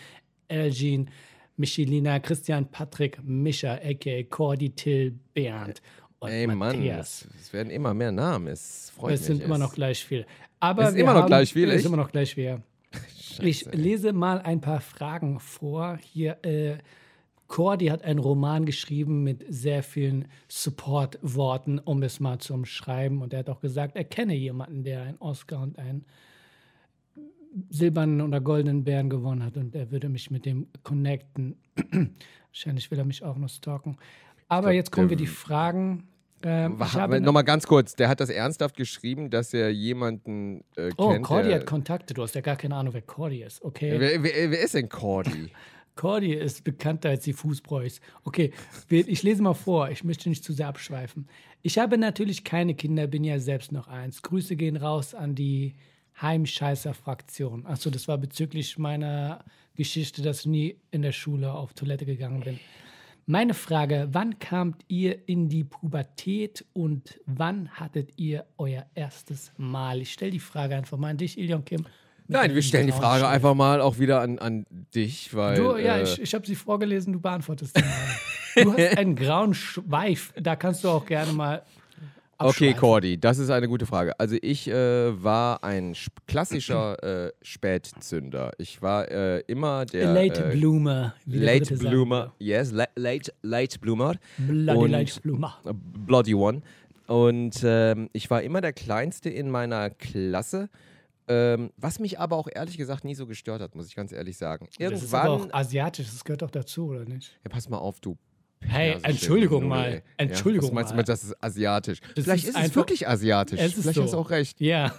Elgin, Michelina, Christian, Patrick, Mischa, a.k.a. Cordy, Till, Bernd und Ey, Mann, Matthias. es, es werden immer mehr Namen. Es freut Es mich. sind immer es- noch gleich viel. Aber Es ist immer noch gleich viel, Es ist immer noch gleich viel. Ja. Ich Scheiße. lese mal ein paar Fragen vor. Hier, äh, Cordy hat einen Roman geschrieben mit sehr vielen Support-Worten, um es mal zu umschreiben. Und er hat auch gesagt, er kenne jemanden, der einen Oscar und einen silbernen oder goldenen Bären gewonnen hat. Und er würde mich mit dem connecten. Wahrscheinlich will er mich auch noch stalken. Aber glaub, jetzt kommen wir die Fragen. Ähm, Nochmal ganz kurz, der hat das ernsthaft geschrieben, dass er jemanden äh, Oh, kennt. Cordy der, hat Kontakte. Du hast ja gar keine Ahnung, wer Cordy ist. Okay. wer, wer, wer ist denn Cordy? Cordy ist bekannter als die Fußbräuchs. Okay, ich lese mal vor. Ich möchte nicht zu sehr abschweifen. Ich habe natürlich keine Kinder, bin ja selbst noch eins. Grüße gehen raus an die Heimscheißer-Fraktion. Achso, das war bezüglich meiner Geschichte, dass ich nie in der Schule auf Toilette gegangen bin. Meine Frage, wann kamt ihr in die Pubertät und wann hattet ihr euer erstes Mal? Ich stelle die Frage einfach mal an dich, Ilion Kim. Nein, wir stellen die Frage einfach mal auch wieder an, an dich, weil. Du, ja, äh, ich, ich habe sie vorgelesen, du beantwortest sie mal. Du hast einen grauen Schweif, da kannst du auch gerne mal Okay. Cordy, das ist eine gute Frage. Also ich äh, war ein klassischer äh, Spätzünder. Ich war äh, immer der Late äh, Bloomer. wie Late Bloomer. Yes, la late, late Bloomer. Bloody Und- Late Bloomer. äh, Bloody One. Und ähm, ich war immer der Kleinste in meiner Klasse. Ähm, was mich aber auch ehrlich gesagt nie so gestört hat, muss ich ganz ehrlich sagen. Das ist aber Irgendwann. auch asiatisch, das gehört doch dazu, oder nicht? Ja, pass mal auf, du. Hey, persische Entschuldigung mal. Entschuldigung ja, was meinst du mal. das ist asiatisch? Das Vielleicht ist ist, es wirklich asiatisch. Es ist Vielleicht so. hast du auch recht. Ja.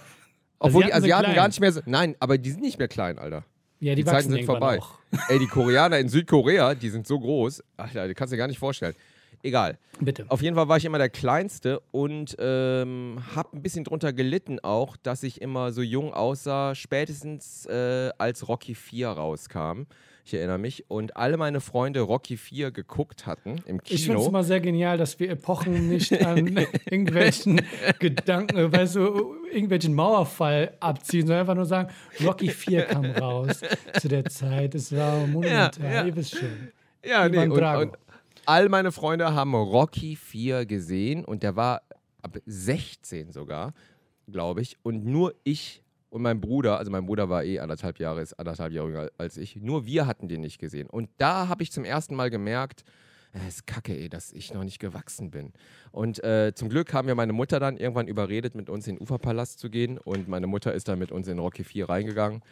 Obwohl die Asiaten sind Asiaten gar nicht mehr so. Nein, aber die sind nicht mehr klein, Alter. Ja, die, Die Zeiten sind vorbei. Auch. Ey, die Koreaner in Südkorea, die sind so groß. Alter, die kannst du dir gar nicht vorstellen. Egal. Bitte. Auf jeden Fall war ich immer der Kleinste und ähm, habe ein bisschen drunter gelitten auch, dass ich immer so jung aussah, spätestens äh, als Rocky 4 rauskam. Ich erinnere mich. Und alle meine Freunde Rocky 4 geguckt hatten im Ich finde es Kino. immer sehr genial, dass wir Epochen nicht an irgendwelchen Gedanken, weißt du, irgendwelchen Mauerfall abziehen, sondern einfach nur sagen, Rocky 4 kam raus zu der Zeit. Es war monumental, ja. ihr wisst schon. Ja, nee, und, und all meine Freunde haben Rocky 4 gesehen und der war ab 16 sogar, glaube ich. Und nur ich und mein Bruder, also mein Bruder war eh anderthalb Jahre, ist anderthalb Jahre jünger als ich, nur wir hatten den nicht gesehen. Und da habe ich zum ersten Mal gemerkt, es ist kacke, ey, dass ich noch nicht gewachsen bin. Und äh, zum Glück haben wir meine Mutter dann irgendwann überredet, mit uns in den Uferpalast zu gehen. Und meine Mutter ist dann mit uns in Rocky 4 reingegangen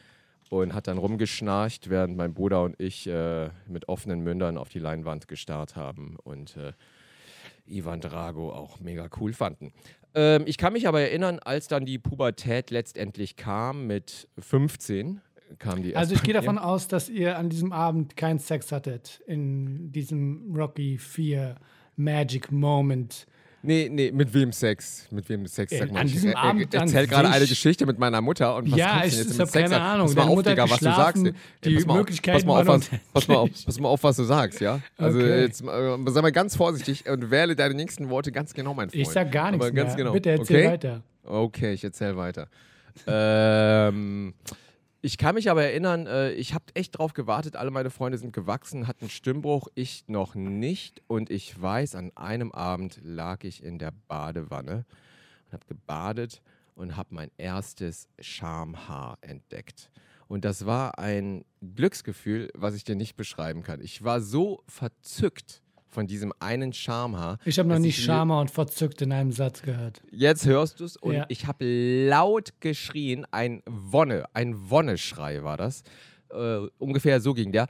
und hat dann rumgeschnarcht, während mein Bruder und ich äh, mit offenen Mündern auf die Leinwand gestarrt haben und äh, Ivan Drago auch mega cool fanden. Ähm, ich kann mich aber erinnern, als dann die Pubertät letztendlich kam mit 15, kam die Also erst ich gehe davon aus, dass ihr an diesem Abend keinen Sex hattet in diesem Rocky 4 Magic Moment. Nee, nee, mit wem Sex? Mit wem Sex? Sag Äh, mal, an ich diesem er- er- Abend an erzähl gerade eine Geschichte mit meiner Mutter und was Ja, ich- jetzt ich mit Sex keine? Ahnung. Pass mal auf, Mutter Digga, was du sagst. geschlafen, Ey, die pass mal auf, Möglichkeiten pass mal auf, was, pass mal auf, pass mal auf, was du sagst, ja? Also Okay. jetzt äh, sei mal ganz vorsichtig und wähle deine nächsten Worte ganz genau, mein Freund. Ich sag gar nichts Aber ganz mehr. genau. Bitte erzähl okay? weiter. Okay, ich erzähl weiter. ähm, ich kann mich aber erinnern, äh, ich habe echt drauf gewartet. Alle meine Freunde sind gewachsen, hatten Stimmbruch, ich noch nicht. Und ich weiß, an einem Abend lag ich in der Badewanne und habe gebadet und habe mein erstes Schamhaar entdeckt. Und das war ein Glücksgefühl, was ich dir nicht beschreiben kann. Ich war so verzückt von diesem einen Schamhaar. Ich habe noch nie Schama und verzückt in einem Satz gehört. Jetzt hörst du es und Ja. ich habe laut geschrien, ein Wonne, ein Wonneschrei war das. Äh, ungefähr so ging der.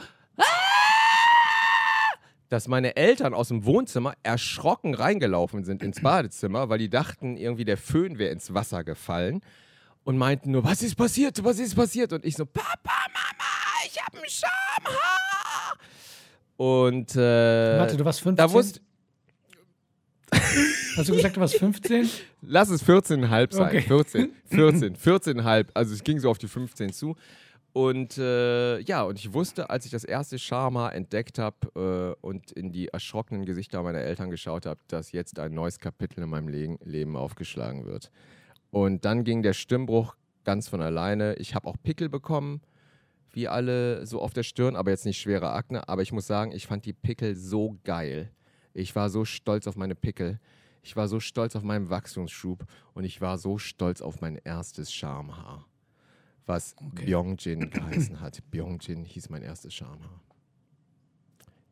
Dass meine Eltern aus dem Wohnzimmer erschrocken reingelaufen sind ins Badezimmer, weil die dachten, irgendwie der Föhn wäre ins Wasser gefallen und meinten nur, was ist passiert, was ist passiert? Und ich so, Papa, Mama, ich habe ein Schamhaar. Und äh, Warte, du warst 15? da wusste, Hast du gesagt, du warst 15? Lass es 14,5 sein. Okay. 14, 14, 14,5. Also es ging so auf die 15 zu. Und äh, ja, und ich wusste, als ich das erste Schamhaar entdeckt habe äh, und in die erschrockenen Gesichter meiner Eltern geschaut habe, dass jetzt ein neues Kapitel in meinem Le Leben aufgeschlagen wird. Und dann ging der Stimmbruch ganz von alleine. Ich habe auch Pickel bekommen, wie alle so auf der Stirn, aber jetzt nicht schwere Akne. Aber ich muss sagen, ich fand die Pickel so geil. Ich war so stolz auf meine Pickel. Ich war so stolz auf meinen Wachstumsschub und ich war so stolz auf mein erstes Schamhaar, was Okay. Byongjin geheißen hat. Byongjin hieß mein erstes Schamhaar.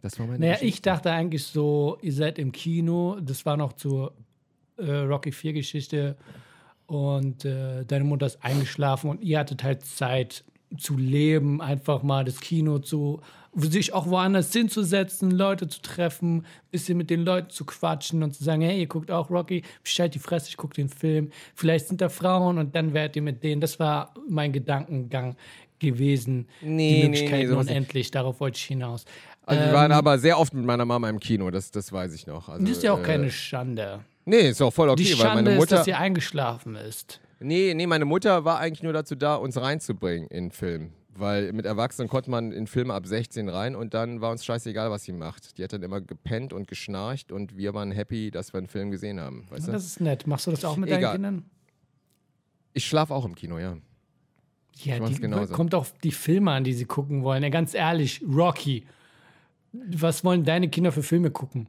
Das war meine Naja, ich dachte eigentlich so, ihr seid im Kino, das war noch zur äh, Rocky 4 Geschichte und äh, deine Mutter ist eingeschlafen und ihr hattet halt Zeit zu leben, einfach mal das Kino zu, sich auch woanders hinzusetzen, Leute zu treffen, bisschen mit den Leuten zu quatschen und zu sagen, hey, ihr guckt auch Rocky, bescheid die Fresse, ich gucke den Film, vielleicht sind da Frauen und dann werdet ihr mit denen, das war mein Gedankengang gewesen, Nee, die nee, Möglichkeiten nee, nicht. unendlich, darauf wollte ich hinaus. Also wir Ähm, waren aber sehr oft mit meiner Mama im Kino, das, das weiß ich noch. Also, Das ist ja auch äh, keine Schande. Nee, ist auch voll okay, Die weil Schande meine ist, Mutter. dass sie eingeschlafen ist. Nee, nee, meine Mutter war eigentlich nur dazu da, uns reinzubringen in den Film. Weil mit Erwachsenen konnte man in Filme ab 16 rein und dann war uns scheißegal, was sie macht. Die hat dann immer gepennt und geschnarcht und wir waren happy, dass wir einen Film gesehen haben. Weißt du? Das ist nett. Machst du das auch mit Egal. deinen Kindern? Ich schlafe auch im Kino, ja. Ja, die, genauso. kommt auf die Filme an, die sie gucken wollen. Ja, ganz ehrlich, Rocky. Was wollen deine Kinder für Filme gucken?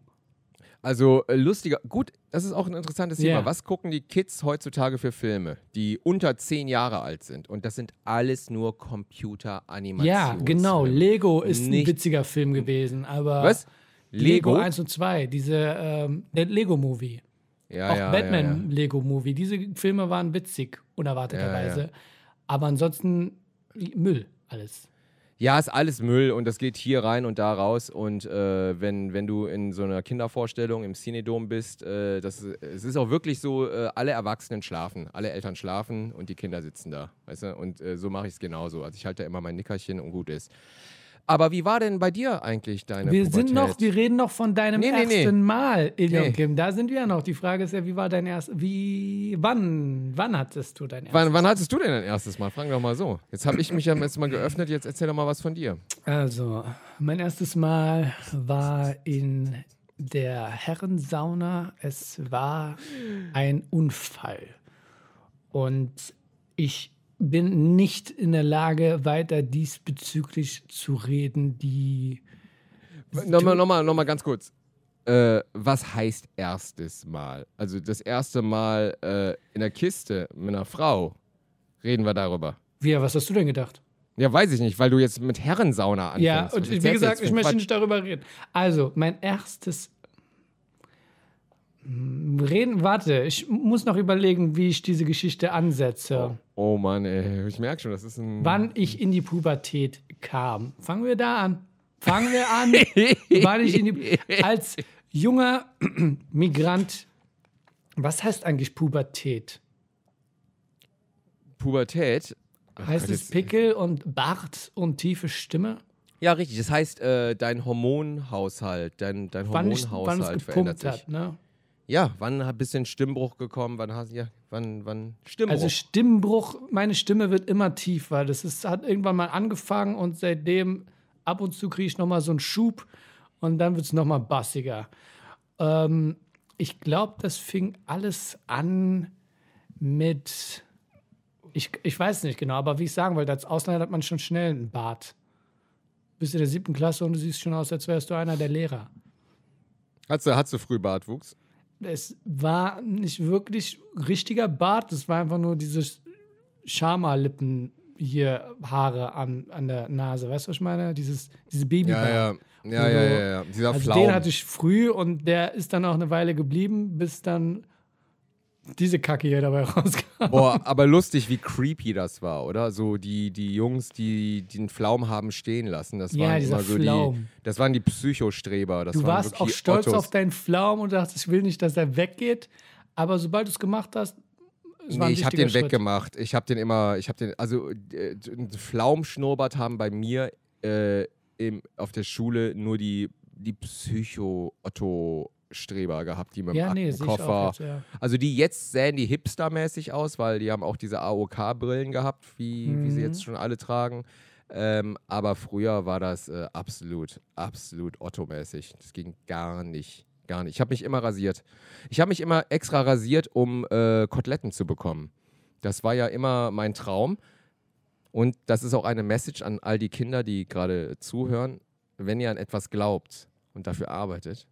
Also äh, lustiger, gut, das ist auch ein interessantes Thema. Ja. Was gucken die Kids heutzutage für Filme, die unter zehn Jahre alt sind? Und das sind alles nur Computeranimationen. Ja, genau. Lego ist ein Nicht- witziger Film gewesen, aber Was? Lego Lego? 1 und 2, diese ähm, der Lego-Movie. Ja, auch ja, Batman-Lego-Movie. Diese Filme waren witzig, unerwarteterweise. Aber ansonsten Müll, alles. Ja, ist alles Müll und das geht hier rein und da raus. Und äh, wenn, wenn du in so einer Kindervorstellung im Cinedom bist, äh, das, es ist auch wirklich so, äh, alle Erwachsenen schlafen, alle Eltern schlafen und die Kinder sitzen da. Weißt du? Und äh, so mache ich es genauso. Also ich halte da immer mein Nickerchen und gut ist. Aber wie war denn bei dir eigentlich deine Wir Pubertät? sind noch, wir reden noch von deinem Nee, nee, nee. ersten Mal, Ilion. Kim. Da sind wir ja noch. Die Frage ist ja, wie war dein erstes, wie, wann, wann hattest du dein erstes? Wann, wann hattest du denn dein erstes Mal? Fragen wir doch mal so. Jetzt habe ich mich ja jetzt mal geöffnet, jetzt erzähl doch mal was von dir. Also, mein erstes Mal war in der Herrensauna. Es war ein Unfall. Und ich bin nicht in der Lage, weiter diesbezüglich zu reden. Die Nochmal, nochmal, nochmal ganz kurz. Äh, was heißt erstes Mal? Also das erste Mal äh, in der Kiste mit einer Frau. Reden wir darüber. wie, was hast du denn gedacht? Ja, weiß ich nicht, weil du jetzt mit Herrensauna anfängst. Ja, und wie gesagt, ich möchte nicht darüber reden. Also, mein erstes. Reden, warte, ich muss noch überlegen, wie ich diese Geschichte ansetze. Oh Mann, ey, ich merke schon, das ist ein. Wann ich in die Pubertät kam. Fangen wir da an. Fangen wir an. wann ich in die, als junger Migrant. Was heißt eigentlich Pubertät? Pubertät? Heißt es jetzt- Pickel und Bart und tiefe Stimme? Ja, richtig. Das heißt, äh, dein Hormonhaushalt, dein, dein Wann, ich, wann es Hormonhaushalt verändert sich. hat, ne? Ja, wann hat bisschen Stimmbruch gekommen? Wann hast ja, wann, wann Stimmbruch? Also Stimmbruch, meine Stimme wird immer tiefer. Das ist, hat irgendwann mal angefangen und seitdem ab und zu kriege ich nochmal so einen Schub und dann wird es nochmal bassiger. Ähm, ich glaube, das fing alles an mit, ich, ich weiß nicht genau, aber wie ich sagen wollte, als Ausländer hat man schon schnell einen Bart. Bist in der siebten Klasse und du siehst schon aus, als wärst du einer der Lehrer. Hast du, hast du früh Bartwuchs? Es war nicht wirklich richtiger Bart, es war einfach nur diese Schama-Lippen hier, Haare an, an der Nase. Weißt du, was ich meine? Dieses, diese Babybart. Ja, ja. Ja, ja, ja, ja. Dieser Also Flaum. den hatte ich früh und der ist dann auch eine Weile geblieben, bis dann diese Kacke hier dabei rauskam. Boah, aber lustig, wie creepy das war, oder? So die, die Jungs, die den Pflaum haben stehen lassen, das Ja, waren dieser immer so Flaum. die, das waren die Psychostreber. Das Du warst auch stolz Ottos. auf deinen Pflaum und dachtest, ich will nicht, dass er weggeht. Aber sobald du es gemacht hast, Nee, ich habe den Schritt. weggemacht. Ich habe den immer, ich habe den, also äh, Pflaumschnurrbart haben bei mir äh, im, auf der Schule nur die, die Psycho-Otto-Streber gehabt, die mit dem Ja, nee, ich Aktenkoffer. auch jetzt, ja. Also die jetzt sähen die hipstermäßig aus, weil die haben auch diese AOK-Brillen gehabt, wie, wie sie Mhm. jetzt schon alle tragen. Ähm, aber früher war das äh, absolut, absolut Otto-mäßig. Das ging gar nicht, gar nicht. Ich habe mich immer rasiert. Ich habe mich immer extra rasiert, um äh, Koteletten zu bekommen. Das war ja immer mein Traum. Und das ist auch eine Message an all die Kinder, die gerade zuhören. Wenn ihr an etwas glaubt und dafür arbeitet,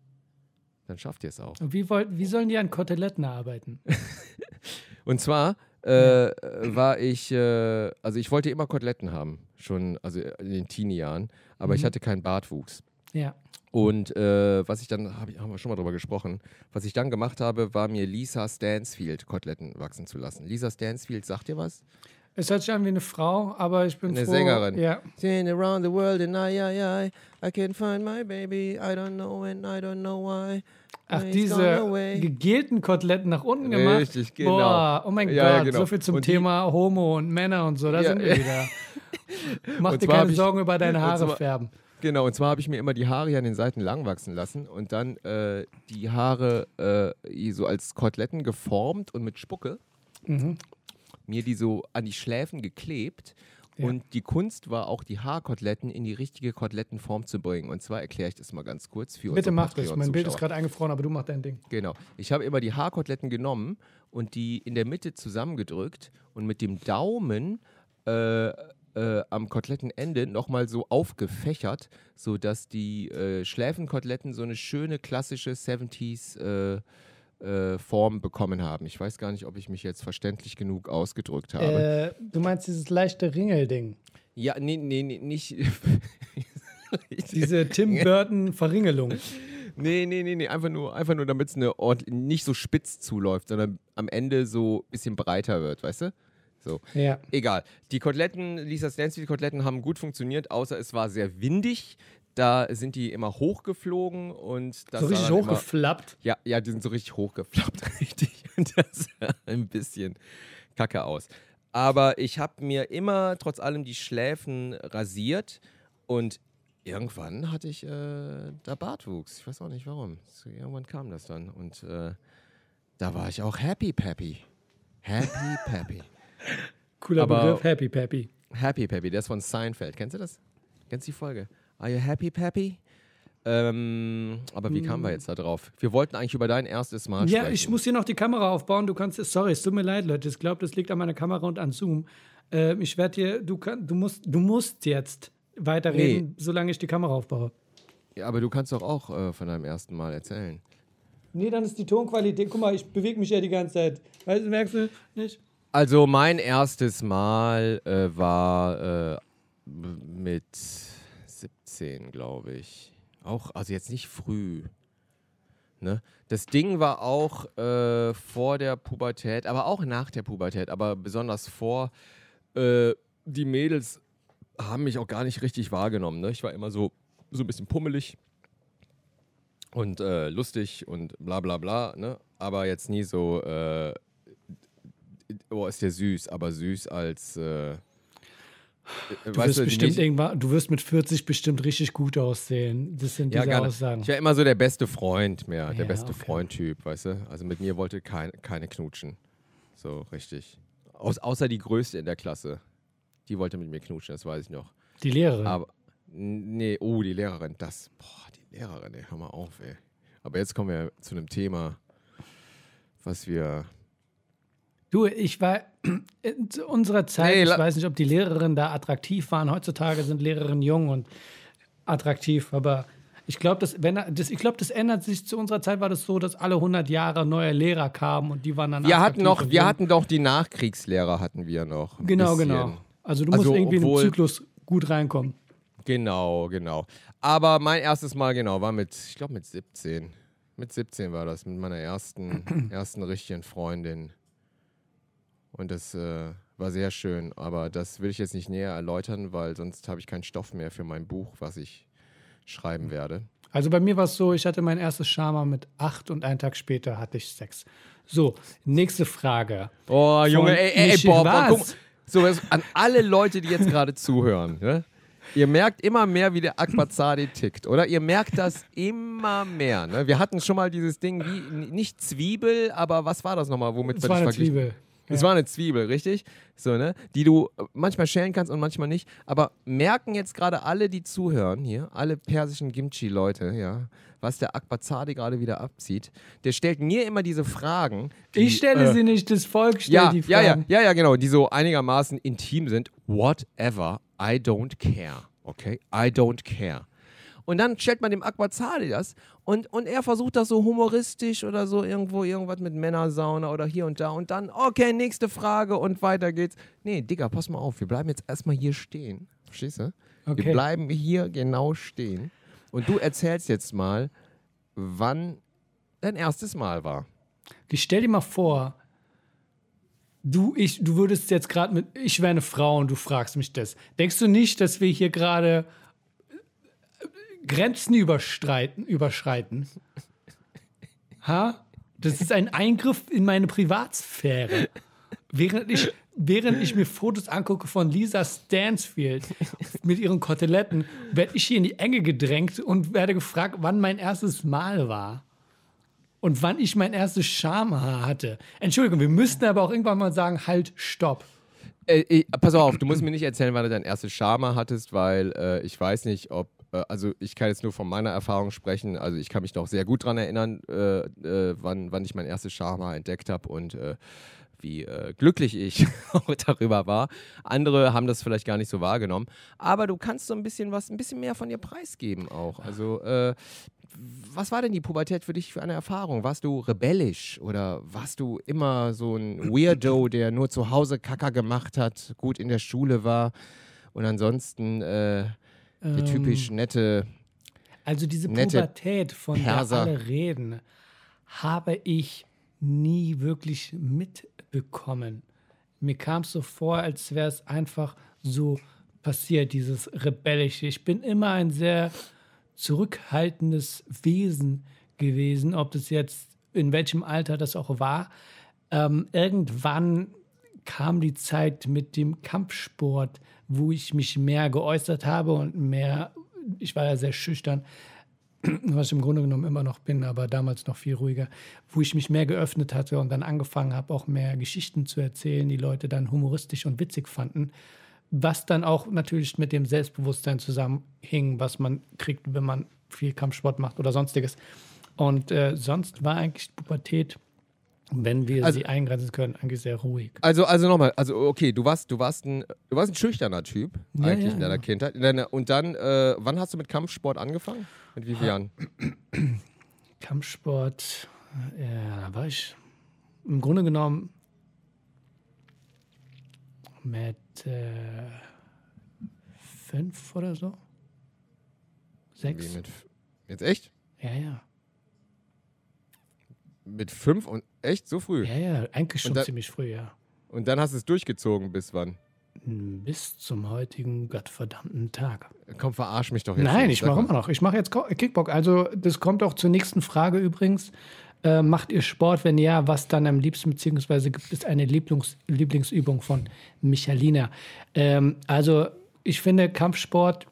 dann schafft ihr es auch. Und wie, wollt, wie sollen die an Koteletten arbeiten? Und zwar äh, war ich, äh, also ich wollte immer Koteletten haben, schon, also in den Teenie-Jahren, aber ich Mhm. hatte keinen Bartwuchs. Ja. Und äh, was ich dann, hab ich, haben wir schon mal drüber gesprochen, was ich dann gemacht habe, war mir Lisa Stansfield Koteletten wachsen zu lassen. Lisa Stansfield, sagt ihr was? Es hört sich an wie eine Frau, aber ich bin Eine froh. Sängerin. Ja. Sing around the world and I, I, I, I can't find my baby, I don't know and I don't know why. Ach, diese gegelten Koteletten nach unten gemacht. Richtig, genau. Boah, oh mein Ja, ja, Gott, genau. so viel zum Und die- Thema Homo und Männer und so, da Ja. sind wir wieder. Mach dir keine ich- Sorgen über deine Haare zwar- färben. Genau, und zwar habe ich mir immer die Haare hier an den Seiten lang wachsen lassen und dann äh, die Haare äh, so als Koteletten geformt und mit Spucke Mhm. Mir die so an die Schläfen geklebt. Ja. Und die Kunst war auch, die Haarkoteletten in die richtige Kotelettenform zu bringen. Und zwar erkläre ich das mal ganz kurz für Bitte mach das. Mein Bild ist gerade eingefroren, aber du mach dein Ding. Genau. Ich habe immer die Haarkoteletten genommen und die in der Mitte zusammengedrückt und mit dem Daumen äh, äh, am Kotelettenende nochmal so aufgefächert, sodass die äh, Schläfenkoteletten so eine schöne klassische 70s äh, äh, Form bekommen haben. Ich weiß gar nicht, ob ich mich jetzt verständlich genug ausgedrückt habe. Äh, du meinst dieses leichte Ringelding? ja, nee, nee, nee, nicht. Diese Tim Burton Verringelung. Nee, nee, nee, nee, einfach nur, einfach nur damit es eine nicht so spitz zuläuft, sondern am Ende so ein bisschen breiter wird, weißt du? So. Ja. Egal. Die Koteletten, Lisa Stansfield Koteletten haben gut funktioniert, außer es war sehr windig. Da sind die immer hochgeflogen und das So richtig dann immer- hochgeflappt. ja, ja, die sind so richtig hochgeflappt, richtig. Und das sah ein bisschen kacke aus. Aber ich habe mir immer trotz allem die Schläfen rasiert und irgendwann hatte ich äh, da Bartwuchs. Ich weiß auch nicht warum. So, irgendwann kam das dann und äh, da war ich auch happy peppy. Happy peppy. Cooler Aber- Begriff, Happy Peppy. Happy Peppy, der ist von Seinfeld. Kennst du das? Kennst du die Folge? Are you happy peppy? Ähm, aber wie kamen wir jetzt da drauf? Wir wollten eigentlich über dein erstes Mal Ja, sprechen. ich muss hier noch die Kamera aufbauen. Du kannst, sorry, es tut mir leid, Leute. Ich glaube, das liegt an meiner Kamera und an Zoom. Ähm, ich werde dir, du, kann, du, musst, du musst jetzt weiterreden, solange ich die Kamera aufbaue. Ja, aber du kannst doch auch äh, von deinem ersten Mal erzählen. Nee, dann ist die Tonqualität. Guck mal, ich bewege mich ja die ganze Zeit. Weißt du, merkst du nicht? Also mein erstes Mal äh, war äh, mit 17, glaube ich. Auch, also jetzt nicht früh. Ne? Das Ding war auch äh, vor der Pubertät, aber auch nach der Pubertät, aber besonders vor. Äh, die Mädels haben mich auch gar nicht richtig wahrgenommen. Ne? Ich war immer so, so ein bisschen pummelig und äh, lustig und bla bla bla. Ne? Aber jetzt nie so, äh, oh, ist der süß, aber süß als. Äh, Du wirst, bestimmt irgendwann, du wirst mit 40 bestimmt richtig gut aussehen. Das sind Ja, diese gerne. Aussagen. Ich war immer so der beste Freund mehr, der Ja, beste okay. Freund-Typ, weißt du? Also mit mir wollte kein, keine knutschen. So, richtig. Aus, außer die Größte in der Klasse. Die wollte mit mir knutschen, das weiß ich noch. Die Lehrerin. Aber, nee, oh, die Lehrerin, das, boah, die Lehrerin, ey, hör mal auf, ey. Aber jetzt kommen wir zu einem Thema, was wir, Du, ich war in zu unserer Zeit, Nee, ich weiß nicht, ob die Lehrerinnen da attraktiv waren. Heutzutage sind Lehrerinnen jung und attraktiv, aber ich glaube, das, wenn, das, ich glaub, das ändert sich. Zu unserer Zeit war das so, dass alle 100 Jahre neue Lehrer kamen und die waren dann wir hatten noch, wir hatten doch die Nachkriegslehrer hatten wir noch. Genau, bisschen. genau. Also du Also, musst irgendwie in den obwohl- Zyklus gut reinkommen. Genau, genau. Aber mein erstes Mal, genau, war mit, ich glaube mit 17. Mit 17 war das, mit meiner ersten, ersten richtigen Freundin. Und das äh, war sehr schön. Aber das will ich jetzt nicht näher erläutern, weil sonst habe ich keinen Stoff mehr für mein Buch, was ich schreiben werde. Also bei mir war es so, ich hatte mein erstes Schama mit acht und einen Tag später hatte ich Sex. So, nächste Frage. Oh, Junge, ey, ey, ey, Michi, Bob, guck, so, an alle Leute, die jetzt gerade zuhören, ne? Ihr merkt immer mehr, wie der Akbazadi tickt, oder? Ihr merkt das immer mehr. Ne? Wir hatten schon mal dieses Ding wie, nicht Zwiebel, aber was war das nochmal, womit Es wir war dich eine Zwiebel. Es war eine Zwiebel, richtig? So, ne? Die du äh, manchmal schälen kannst und manchmal nicht. Aber merken jetzt gerade alle, die zuhören hier, alle persischen Gimchi-Leute, ja, was der Akbazadi gerade wieder abzieht. Der stellt mir immer diese Fragen. Die, Ich stelle äh, sie nicht, das Volk stellt ja, die ja, ja, Fragen. ja, ja, genau, die so einigermaßen intim sind. Whatever, I don't care. Okay, I don't care. Und dann stellt man dem Aquazadi das und, und er versucht das so humoristisch oder so irgendwo irgendwas mit Männersauna oder hier und da und dann, okay, nächste Frage und weiter geht's. Nee, Digga, pass mal auf, wir bleiben jetzt erstmal hier stehen. Verstehst du? Okay. Wir bleiben hier genau stehen. Und du erzählst jetzt mal, wann dein erstes Mal war. Ich stell dir mal vor, du, ich, du würdest jetzt gerade mit, ich wäre eine Frau und du fragst mich das. Denkst du nicht, dass wir hier gerade Grenzen überstreiten, überschreiten? Ha? Das ist ein Eingriff in meine Privatsphäre. Während ich, während ich mir Fotos angucke von Lisa Stansfield mit ihren Koteletten, werde ich hier in die Enge gedrängt und werde gefragt, wann mein erstes Mal war. Und wann ich mein erstes Schamhaar hatte. Entschuldigung, wir müssten aber auch irgendwann mal sagen, halt, stopp. Äh, äh, pass auf, du musst mir nicht erzählen, wann du dein erstes Schama hattest, weil äh, ich weiß nicht, ob, also ich kann jetzt nur von meiner Erfahrung sprechen, also ich kann mich noch sehr gut daran erinnern, äh, äh, wann, wann ich mein erstes Schama entdeckt habe und äh, wie äh, glücklich ich auch darüber war. Andere haben das vielleicht gar nicht so wahrgenommen. Aber du kannst so ein bisschen was, ein bisschen mehr von dir preisgeben auch. Also, äh, was war denn die Pubertät für dich für eine Erfahrung? Warst du rebellisch oder warst du immer so ein Weirdo, der nur zu Hause Kacker gemacht hat, gut in der Schule war und ansonsten der typisch nette Also diese nette Pubertät, von Perser. der alle reden, habe ich nie wirklich mitbekommen. Mir kam es so vor, als wäre es einfach so passiert, dieses Rebellische. Ich bin immer ein sehr zurückhaltendes Wesen gewesen, ob das jetzt in welchem Alter das auch war. Ähm, irgendwann kam die Zeit mit dem Kampfsport, wo ich mich mehr geäußert habe und mehr, ich war ja sehr schüchtern, was ich im Grunde genommen immer noch bin, aber damals noch viel ruhiger, wo ich mich mehr geöffnet hatte und dann angefangen habe, auch mehr Geschichten zu erzählen, die Leute dann humoristisch und witzig fanden, was dann auch natürlich mit dem Selbstbewusstsein zusammenhing, was man kriegt, wenn man viel Kampfsport macht oder sonstiges. Und äh, sonst war eigentlich Pubertät, wenn wir Also- sie eingrenzen können, eigentlich sehr ruhig. Also, also nochmal, also okay, du warst, du warst ein, du warst ein schüchterner Typ Ja, eigentlich ja, in deiner ja. Kindheit. Und dann, äh, wann hast du mit Kampfsport angefangen? Mit wie vielen Jahren? Kampfsport, ja, da war ich im Grunde genommen mit äh, fünf oder so. Sechs. Wie mit, jetzt echt? Ja, ja. Mit fünf und echt so früh? Ja, ja, eigentlich schon da- ziemlich früh, ja. Und dann hast du es durchgezogen bis wann? Bis zum heutigen gottverdammten Tag. Komm, verarsch mich doch jetzt. Nein, ich mache immer noch. Ich mache jetzt Kickbox. Also, das kommt auch zur nächsten Frage übrigens. Äh, macht ihr Sport? Wenn ja, was dann am liebsten? Beziehungsweise gibt es eine Lieblings Lieblingsübung von Michalina? Ähm, also, ich finde, Kampfsport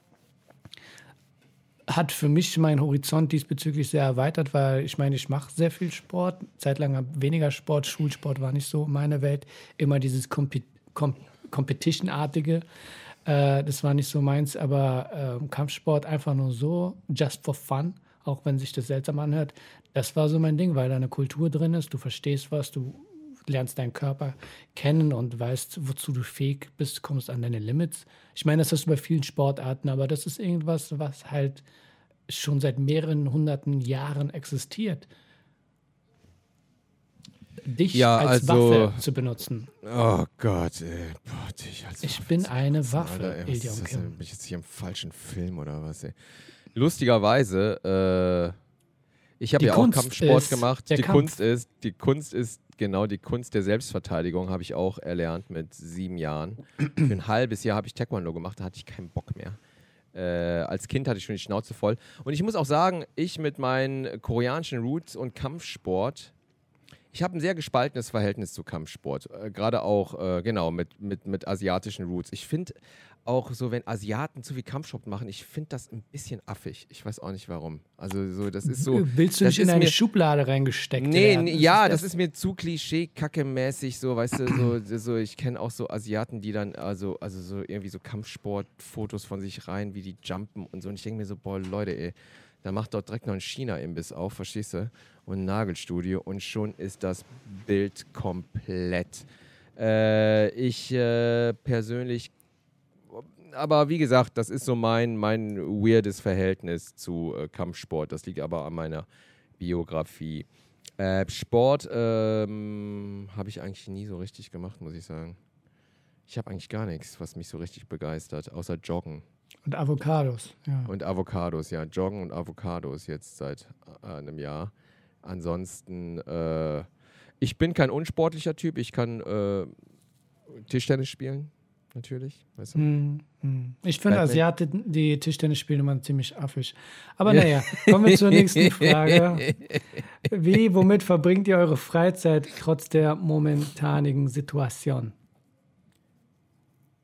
hat für mich meinen Horizont diesbezüglich sehr erweitert, weil ich meine, ich mache sehr viel Sport. Zeitlang weniger Sport, Schulsport war nicht so meine Welt. Immer dieses Compe Com Competition-artige. Äh, das war nicht so meins, aber ähm, Kampfsport einfach nur so, just for fun, auch wenn sich das seltsam anhört. Das war so mein Ding, weil da eine Kultur drin ist, du verstehst was, du lernst deinen Körper kennen und weißt, wozu du fähig bist, kommst an deine Limits. Ich meine, das ist bei vielen Sportarten, aber das ist irgendwas, was halt schon seit mehreren hunderten Jahren existiert. Dich Ja, als also- Waffe zu benutzen. Oh Gott, ey. Boah, dich als Ich Waffe bin eine benutzen, Waffe, Alter, ey, was Ilja ist das Kim. denn? Bin ich jetzt hier im falschen Film oder was, ey? Lustigerweise, äh, ich habe ja Kunst auch Kampfsport ist gemacht. Die Kampf. Kunst ist, die Kunst ist, genau, die Kunst der Selbstverteidigung habe ich auch erlernt mit sieben Jahren. Für ein halbes Jahr habe ich Taekwondo gemacht, da hatte ich keinen Bock mehr. Äh, als Kind hatte ich schon die Schnauze voll. Und ich muss auch sagen, ich mit meinen koreanischen Roots und Kampfsport, ich habe ein sehr gespaltenes Verhältnis zu Kampfsport. Äh, Gerade auch, äh, genau, mit, mit, mit asiatischen Roots. Ich finde auch so, wenn Asiaten zu viel Kampfsport machen, ich finde das ein bisschen affig. Ich weiß auch nicht warum. Also, so, das ist so. Willst du das nicht in ist eine Schublade reingesteckt Nee, nee ja, das ist mir zu klischee-kacke-mäßig, so, weißt du, so, so ich kenne auch so Asiaten, die dann, also, also so irgendwie so Kampfsport-Fotos von sich rein, wie die jumpen und so. Und ich denke mir so, boah, Leute, ey, da macht dort direkt noch ein China-Imbiss auf, verstehst du? Und ein Nagelstudio und schon ist das Bild komplett. Äh, ich äh, persönlich aber wie gesagt, das ist so mein, mein weirdes Verhältnis zu äh, Kampfsport. Das liegt aber an meiner Biografie. Äh, Sport ähm, habe ich eigentlich nie so richtig gemacht, muss ich sagen. Ich habe eigentlich gar nichts, was mich so richtig begeistert, außer Joggen Und Avocados, ja. und Avocados. Ja, Joggen und Avocados jetzt seit äh, einem Jahr. Ansonsten, äh, ich bin kein unsportlicher Typ. Ich kann äh, Tischtennis spielen, natürlich. Weißt du? Hm, hm. Ich finde. Asiaten, die Tischtennis spielen, immer ziemlich affig. Aber naja, kommen wir zur nächsten Frage. Wie, womit verbringt ihr eure Freizeit trotz der momentanigen Situation?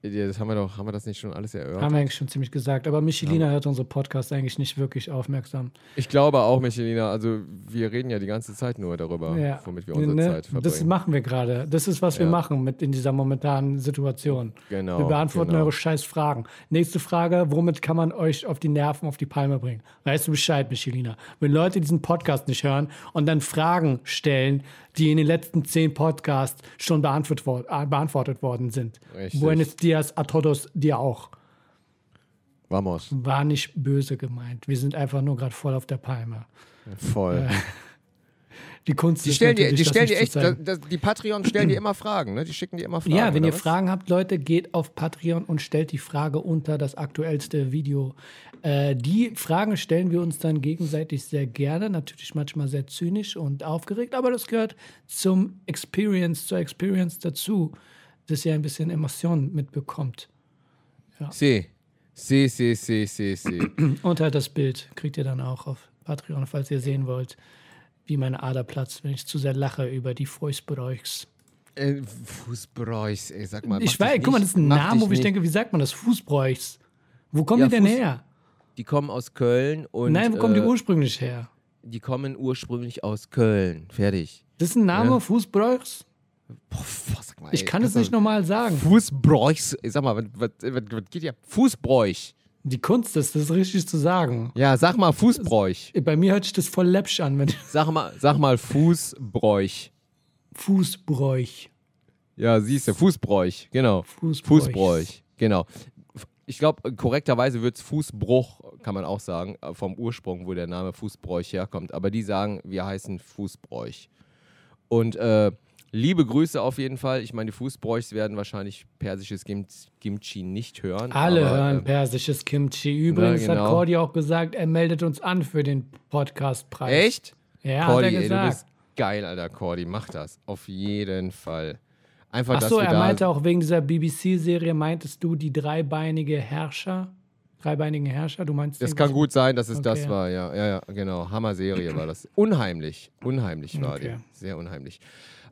Ja, das haben wir doch, haben wir das nicht schon alles erörtert? Haben wir eigentlich schon ziemlich gesagt. Aber Michelina hört unsere Podcasts eigentlich nicht wirklich aufmerksam. Ich glaube auch, Michelina, also wir reden ja die ganze Zeit nur darüber, Ja. womit wir unsere Ne? Zeit verbringen. Das machen wir gerade. Das ist, was wir Ja. machen mit in dieser momentanen Situation. Genau, Wir beantworten genau. eure scheiß Fragen. Nächste Frage: Womit kann man euch auf die Nerven, auf die Palme bringen? Weißt du Bescheid, Michelina? Wenn Leute diesen Podcast nicht hören und dann Fragen stellen, die in den letzten zehn Podcasts schon beantwortet, wor- äh, beantwortet worden sind. Richtig. Buenos dias a todos, dir auch. Vamos. War nicht böse gemeint. Wir sind einfach nur gerade voll auf der Palme. Voll. Die Kunst Die stellen dir, die stellen dir echt, das, das, die Patreons stellen dir immer Fragen, ne? Die schicken dir immer Fragen. Ja, wenn ihr was? Fragen habt, Leute, geht auf Patreon und stellt die Frage unter das aktuellste Video. Äh, die Fragen stellen wir uns dann gegenseitig sehr gerne, natürlich manchmal sehr zynisch und aufgeregt, aber das gehört zum Experience, zur Experience dazu, dass ihr ein bisschen Emotionen mitbekommt. See. See, see, see, see, see. Unter das Bild kriegt ihr dann auch auf Patreon, falls ihr sehen wollt, wie meine Ader platzt, wenn ich zu sehr lache über die Fußbräuchs. äh, Fußbräuchs, ey, sag mal. Ich weiß, guck mal, das ist ein Name, wo ich denke, wie sagt man das? Fußbräuchs. Wo kommen Ja, die denn Fuß- her? Die kommen aus Köln und. Nein, wo kommen die äh, ursprünglich her? Die kommen ursprünglich aus Köln. Fertig. Das ist ein Name, Ja. Fußbräuchs? Boah, sag mal, Ich ey, kann es nicht nochmal sagen. Fußbräuchs. Sag mal, was, was, was, was geht ja? Fußbräuch. Die Kunst ist, das richtig zu sagen. Ja, sag mal Fußbräuch. Bei mir hört sich das voll läppsch an, wenn Sag mal, sag mal Fußbräuch. Fußbräuch. Ja, siehst du, Fußbräuch, genau. Fußbräuch. Fußbräuch, genau. Ich glaube, korrekterweise wird es Fußbruch, kann man auch sagen, äh, vom Ursprung, wo der Name Fußbräuch herkommt. Aber die sagen, wir heißen Fußbräuch. Und äh, liebe Grüße auf jeden Fall. Ich meine, die Fußbräuchs werden wahrscheinlich persisches Gim Kimchi nicht hören. Alle aber, hören äh, persisches Kimchi. Übrigens genau. hat Cordy auch gesagt, er meldet uns an für den Podcastpreis. Echt? Ja, Cordy, hat er ey, du gesagt. bist geil, Alter, Cordy. Mach das. Auf jeden Fall. Einfach, Achso, dass wir er meinte auch wegen dieser BBC-Serie, meintest du die dreibeinige Herrscher? Dreibeinigen Herrscher? Du meinst Das kann gut sein, dass es das Okay. war, ja. Ja, ja, genau. Hammer-Serie war das. Unheimlich. Unheimlich war Okay. die. Sehr unheimlich.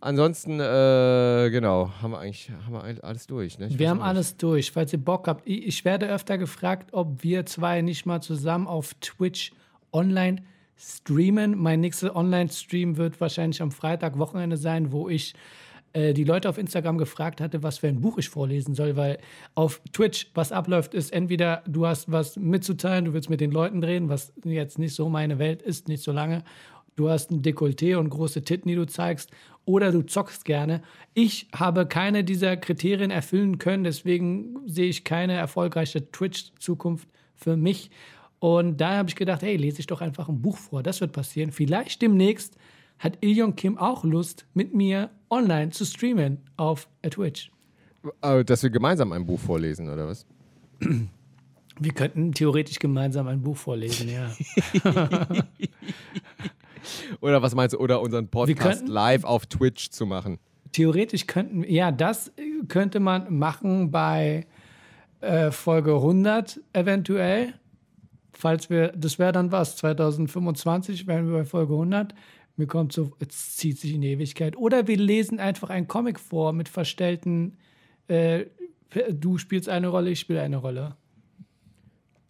Ansonsten, äh, genau, haben wir eigentlich haben wir alles durch. Ne? Wir haben alles durch. Falls ihr Bock habt, ich, ich werde öfter gefragt, ob wir zwei nicht mal zusammen auf Twitch online streamen. Mein nächster Online-Stream wird wahrscheinlich am Freitag, Wochenende sein, wo ich äh, die Leute auf Instagram gefragt hatte, was für ein Buch ich vorlesen soll, weil auf Twitch, was abläuft, ist entweder du hast was mitzuteilen, du willst mit den Leuten reden, was jetzt nicht so meine Welt ist, nicht so lange. Du hast ein Dekolleté und große Titten, die du zeigst, oder du zockst gerne. Ich habe keine dieser Kriterien erfüllen können, deswegen sehe ich keine erfolgreiche Twitch-Zukunft für mich. Und da habe ich gedacht, hey, lese ich doch einfach ein Buch vor. Das wird passieren. Vielleicht demnächst hat Ilion Kim auch Lust, mit mir online zu streamen auf Twitch. Dass wir gemeinsam ein Buch vorlesen, oder was? Wir könnten theoretisch gemeinsam ein Buch vorlesen, ja. Oder was meinst du? Oder unseren Podcast live auf Twitch zu machen. Theoretisch könnten, ja, das könnte man machen bei äh, Folge 100 eventuell. Falls wir, das wäre dann was, 2025 wären wir bei Folge 100. Mir kommt so, es zieht sich in die Ewigkeit. Oder wir lesen einfach einen Comic vor mit verstellten, äh, du spielst eine Rolle, ich spiele eine Rolle.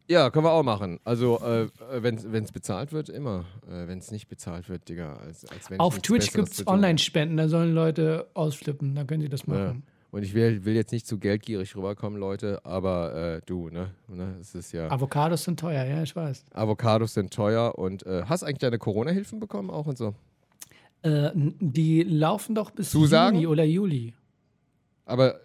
Ja, können wir auch machen. Also, äh, wenn es bezahlt wird, immer. Äh, wenn es nicht bezahlt wird, Digga. Als, als wenn Auf Twitch gibt es Online-Spenden, da sollen Leute ausflippen, da können sie das Ja. machen. Und ich will, will jetzt nicht zu geldgierig rüberkommen, Leute, aber äh, du, ne? ne? Es ist ja. Avocados sind teuer, ja, ich weiß. Avocados sind teuer und äh, hast eigentlich deine Corona-Hilfen bekommen auch und so? Äh, die laufen doch bis Zusagen? Juni oder Juli. Aber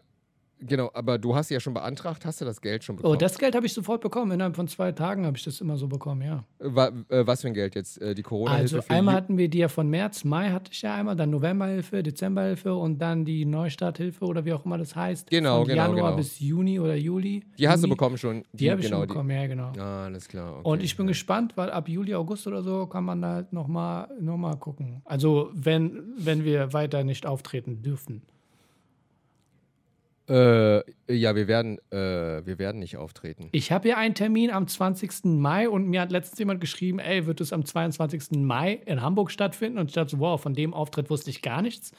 genau, aber du hast ja schon beantragt, hast du das Geld schon bekommen? Oh, das Geld habe ich sofort bekommen. Innerhalb von zwei Tagen habe ich das immer so bekommen, ja. Wa äh, was für ein Geld jetzt? Äh, die Corona-Hilfe Also einmal hatten wir die ja von März, Mai hatte ich ja einmal, dann Novemberhilfe, Dezemberhilfe und dann die Neustarthilfe oder wie auch immer das heißt. Genau, von genau, Januar genau. bis Juni oder Juli. Die hast du Juni. bekommen schon. Die, habe ich genau, schon bekommen, ja, genau. Die. Ah, alles klar. Okay. Und ich bin gespannt, weil ab Juli, August oder so kann man da halt nochmal noch mal gucken. Also wenn, wenn wir weiter nicht auftreten dürfen. Äh, ja, wir werden, äh, wir werden nicht auftreten. Ich habe ja einen Termin am 20. Mai und mir hat letztens jemand geschrieben, ey, wird es am 22. Mai in Hamburg stattfinden? Und ich dachte so, wow, von dem Auftritt wusste ich gar nichts.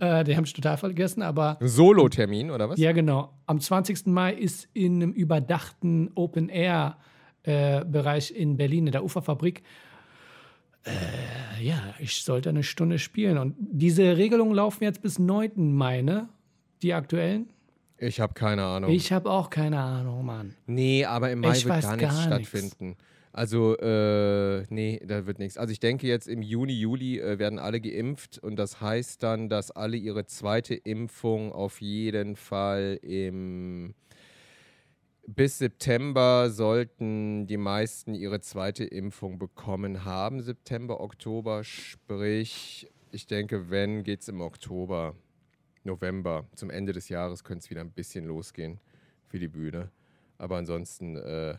Äh, den habe ich total vergessen, aber Solo-Termin, oder was? ja, genau. Am 20. Mai ist in einem überdachten Open-Air-Bereich in Berlin, in der Uferfabrik. Äh, ja, ich sollte eine Stunde spielen. Und diese Regelungen laufen jetzt bis 9. Mai, ne? Die aktuellen? Ich habe keine Ahnung. Ich habe auch keine Ahnung, Mann. nee, aber im Mai Ich wird weiß gar nichts gar nichts. stattfinden. Also, äh, nee, da wird nichts. Also ich denke jetzt im Juni, Juli äh, werden alle geimpft und das heißt dann, dass alle ihre zweite Impfung auf jeden Fall im bis September sollten die meisten ihre zweite Impfung bekommen haben. September, Oktober, sprich, ich denke, wenn, geht es im Oktober, November. Zum Ende des Jahres könnte es wieder ein bisschen losgehen für die Bühne. Aber ansonsten, äh,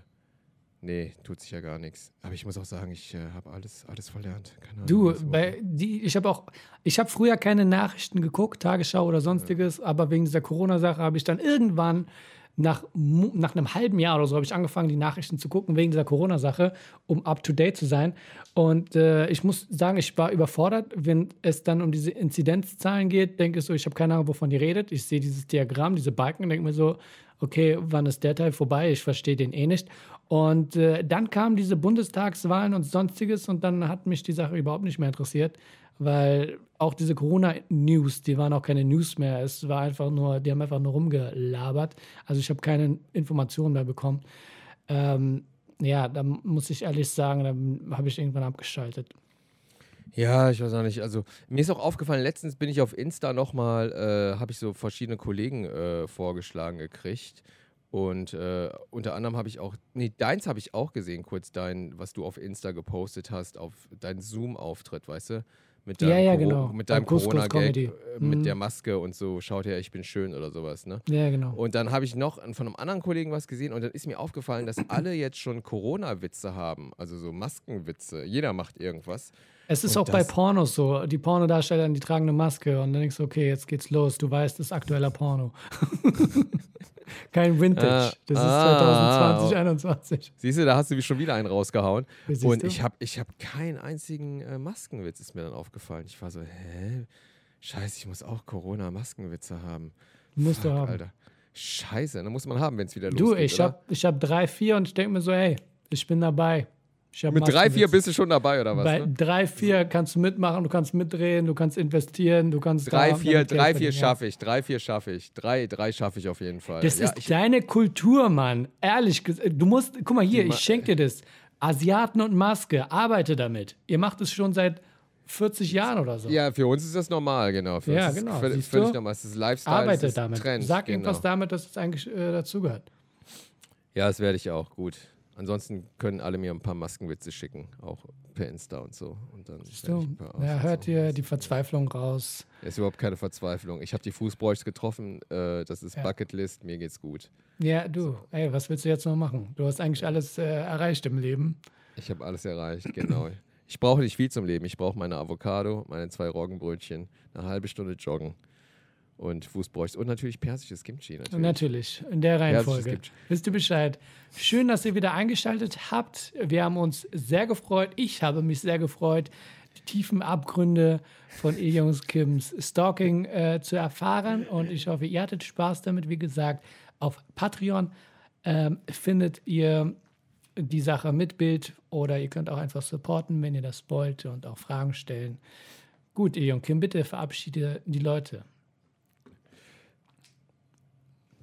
nee, tut sich ja gar nichts. Aber ich muss auch sagen, ich äh, habe alles, alles verlernt. Ahnung, Du, bei die, ich habe auch, ich habe früher keine Nachrichten geguckt, Tagesschau oder sonstiges, aber wegen dieser Corona-Sache habe ich dann irgendwann nach, nach einem halben Jahr oder so habe ich angefangen, die Nachrichten zu gucken wegen dieser Corona-Sache, um up to date zu sein. Und äh, ich muss sagen, ich war überfordert, wenn es dann um diese Inzidenzzahlen geht. Denke ich so, ich habe keine Ahnung, wovon die redet. Ich sehe dieses Diagramm, diese Balken und denke mir so, okay, wann ist der Teil vorbei? Ich verstehe den eh nicht. Und äh, dann kamen diese Bundestagswahlen und sonstiges und dann hat mich die Sache überhaupt nicht mehr interessiert, weil auch diese Corona-News, die waren auch keine News mehr. Es war einfach nur, die haben einfach nur rumgelabert. Also ich habe keine Informationen mehr bekommen. Ähm, ja, da muss ich ehrlich sagen, dann habe ich irgendwann abgeschaltet. Ja, ich weiß auch nicht. Also mir ist auch aufgefallen, letztens bin ich auf Insta nochmal, äh, habe ich so verschiedene Kollegen äh, vorgeschlagen gekriegt. Und äh, unter anderem habe ich auch, nee, deins habe ich auch gesehen, kurz dein, was du auf Insta gepostet hast, auf deinen Zoom-Auftritt, weißt du? Mit Ja, deinem, ja, Coro- genau. mit deinem Corona-Gag, Comedy. äh, mit Mhm. der Maske und so, schaut her, ich bin schön oder sowas, ne? Ja, genau. Und dann habe ich noch von einem anderen Kollegen was gesehen und dann ist mir aufgefallen, dass alle jetzt schon Corona-Witze haben, also so Maskenwitze. Jeder macht irgendwas. Es ist Und auch bei Pornos so. Die Pornodarsteller, die tragen eine Maske und dann denkst du, okay, jetzt geht's los. Du weißt, das ist aktueller Porno. Kein Vintage. Ah, das ist ah, 2020, 2021. Siehst du, da hast du mich schon wieder einen rausgehauen. Und du? ich habe ich hab keinen einzigen äh, Maskenwitz, ist mir dann aufgefallen. Ich war so, hä? Scheiße, ich muss auch Corona-Maskenwitze haben. Musst du Fuck, haben. Alter. Scheiße, dann muss man haben, wenn es wieder Du, losgeht. ich oder? habe ich hab drei, vier und ich denke mir so, hey, ich bin dabei. Mit drei, vier bist du schon dabei, oder was? Bei Ne? drei, vier kannst du mitmachen, du kannst mitdrehen, du kannst investieren, du kannst Drei, vier, drei, vier schaffe ich. Drei, vier schaffe ich. Drei, drei schaffe ich auf jeden Fall. Das ja, ist deine Kultur, Mann. Ehrlich gesagt, du musst, guck mal hier, ich schenke dir das. Asiaten und Maske, arbeite damit. Ihr macht es schon seit 40 Jahren oder so. ja, für uns ist das normal, genau. Für Ja, uns ist genau, völlig, völlig normal. Es ist Lifestyle, es Arbeite ist damit. Trend. Sag genau. irgendwas damit, dass es eigentlich äh, dazugehört. Ja, das werde ich auch, gut. Ansonsten können alle mir ein paar Maskenwitze schicken, auch per Insta und so. Und dann So, paar ja, hört ihr die Verzweiflung raus. Ist überhaupt keine Verzweiflung. Ich habe die Fußbräuchs getroffen, äh, das ist Ja. Bucketlist, mir geht's gut. Ja, du, ey, was willst du jetzt noch machen? Du hast eigentlich alles äh, erreicht im Leben. Ich habe alles erreicht, genau. Ich brauche nicht viel zum Leben. Ich brauche meine Avocado, meine zwei Roggenbrötchen, eine halbe Stunde joggen und Fußbräuchs und natürlich persisches Kimchi. Natürlich. Natürlich, in der Reihenfolge. Wisst ihr Bescheid? Schön, dass ihr wieder eingeschaltet habt. Wir haben uns sehr gefreut. Ich habe mich sehr gefreut, die tiefen Abgründe von Jungs Kims Stalking äh, zu erfahren. Und ich hoffe, ihr hattet Spaß damit. Wie gesagt, auf Patreon ähm, findet ihr die Sache mit Bild oder ihr könnt auch einfach supporten, wenn ihr das wollt und auch Fragen stellen. Gut, Ilion Kim, bitte verabschiede die Leute.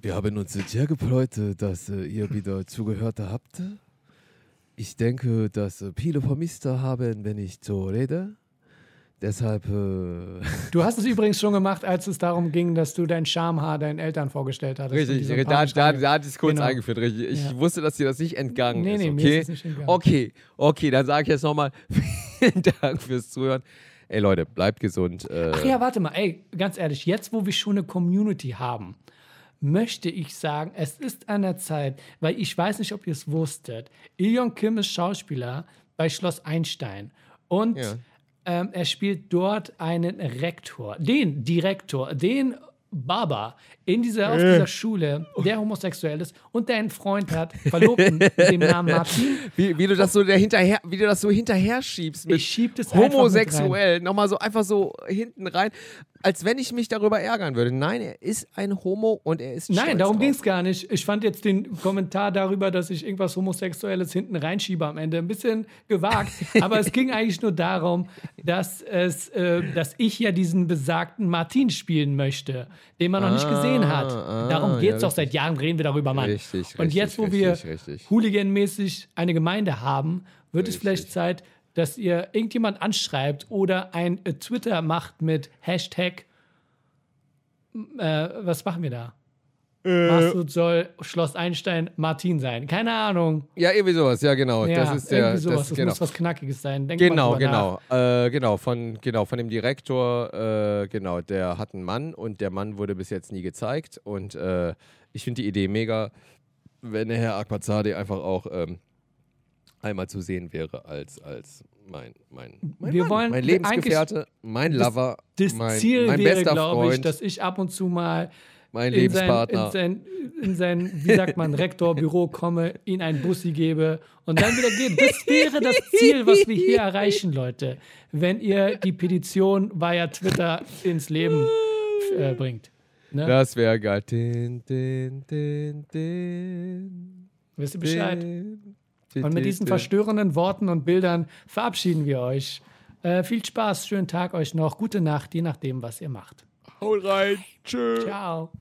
Wir haben uns sehr gefreut, äh, dass äh, ihr wieder zugehört habt. Ich denke, dass äh, viele vermisst haben, wenn ich so rede. Deshalb, äh, Du hast es übrigens schon gemacht, als es darum ging, dass du dein Schamhaar deinen Eltern vorgestellt hattest. Richtig, da, da, da hatte ich es kurz Genau. eingeführt. Richtig. Ich Ja. wusste, dass dir das nicht entgangen Nee, ist. nee, mir okay? ist es nicht entgangen. okay, okay, dann sage ich jetzt nochmal vielen Dank fürs Zuhören. Ey Leute, bleibt gesund. Äh, Ach ja, warte mal, ey, ganz ehrlich, jetzt wo wir schon eine Community haben, möchte ich sagen, es ist an der Zeit, weil ich weiß nicht, ob ihr es wusstet. Ilion Kim ist Schauspieler bei Schloss Einstein und Ja. ähm, er spielt dort einen Rektor, den Direktor, den Baba in dieser, auf dieser Schule, der homosexuell ist und der einen Freund hat, Verlobten mit dem Namen Martin. Wie, wie du das so dahinterher, wie du das so hinterher schiebst Ich schieb das homosexuell, nochmal so einfach so hinten rein, als wenn ich mich darüber ärgern würde. Nein, er ist ein Homo und er ist Nein, darum ging es gar nicht. Ich fand jetzt den Kommentar darüber, dass ich irgendwas Homosexuelles hinten reinschiebe am Ende, ein bisschen gewagt. aber es ging eigentlich nur darum, dass, es, äh, dass ich ja diesen besagten Martin spielen möchte. Den man noch nicht gesehen hat. Ah, Darum ah, geht es ja, doch seit Jahren, reden wir darüber, Mann. Richtig, Und richtig, jetzt, wo richtig, wir hooliganmäßig eine Gemeinde haben, wird es vielleicht Zeit, dass ihr irgendjemand anschreibt oder ein äh, Twitter macht mit Hashtag, äh, was machen wir da? Äh. Masud soll Schloss Einstein Martin sein. Keine Ahnung. Ja, irgendwie sowas, ja, genau. Ja, das ist der. irgendwie sowas. Das, Das, genau. muss was Knackiges sein. Denkt mal Genau, genau, äh, genau, von, genau, von dem Direktor, äh, genau, der hat einen Mann und der Mann wurde bis jetzt nie gezeigt und äh, ich finde die Idee mega, wenn der Herr Akbazade einfach auch ähm, einmal zu sehen wäre als, als mein, mein, mein, Wir Mann, wollen mein Lebensgefährte, mein das- Lover, Das mein, Ziel mein wäre, bester glaube ich, dass ich ab und zu mal mein in sein, Lebenspartner. in, sein, in sein, wie sagt man, Rektorbüro komme, ihn ein Bussi gebe und dann wieder gehe. Das wäre das Ziel, was wir hier erreichen, Leute. Wenn ihr die Petition via Twitter ins Leben äh, bringt. Ne? das wäre geil. Din, din, din, din, Wisst ihr Bescheid? din, Und mit diesen din. verstörenden Worten und Bildern verabschieden wir euch. Äh, viel Spaß, schönen Tag euch noch, gute Nacht, je nachdem, was ihr macht. Haut rein. Tschö. Ciao.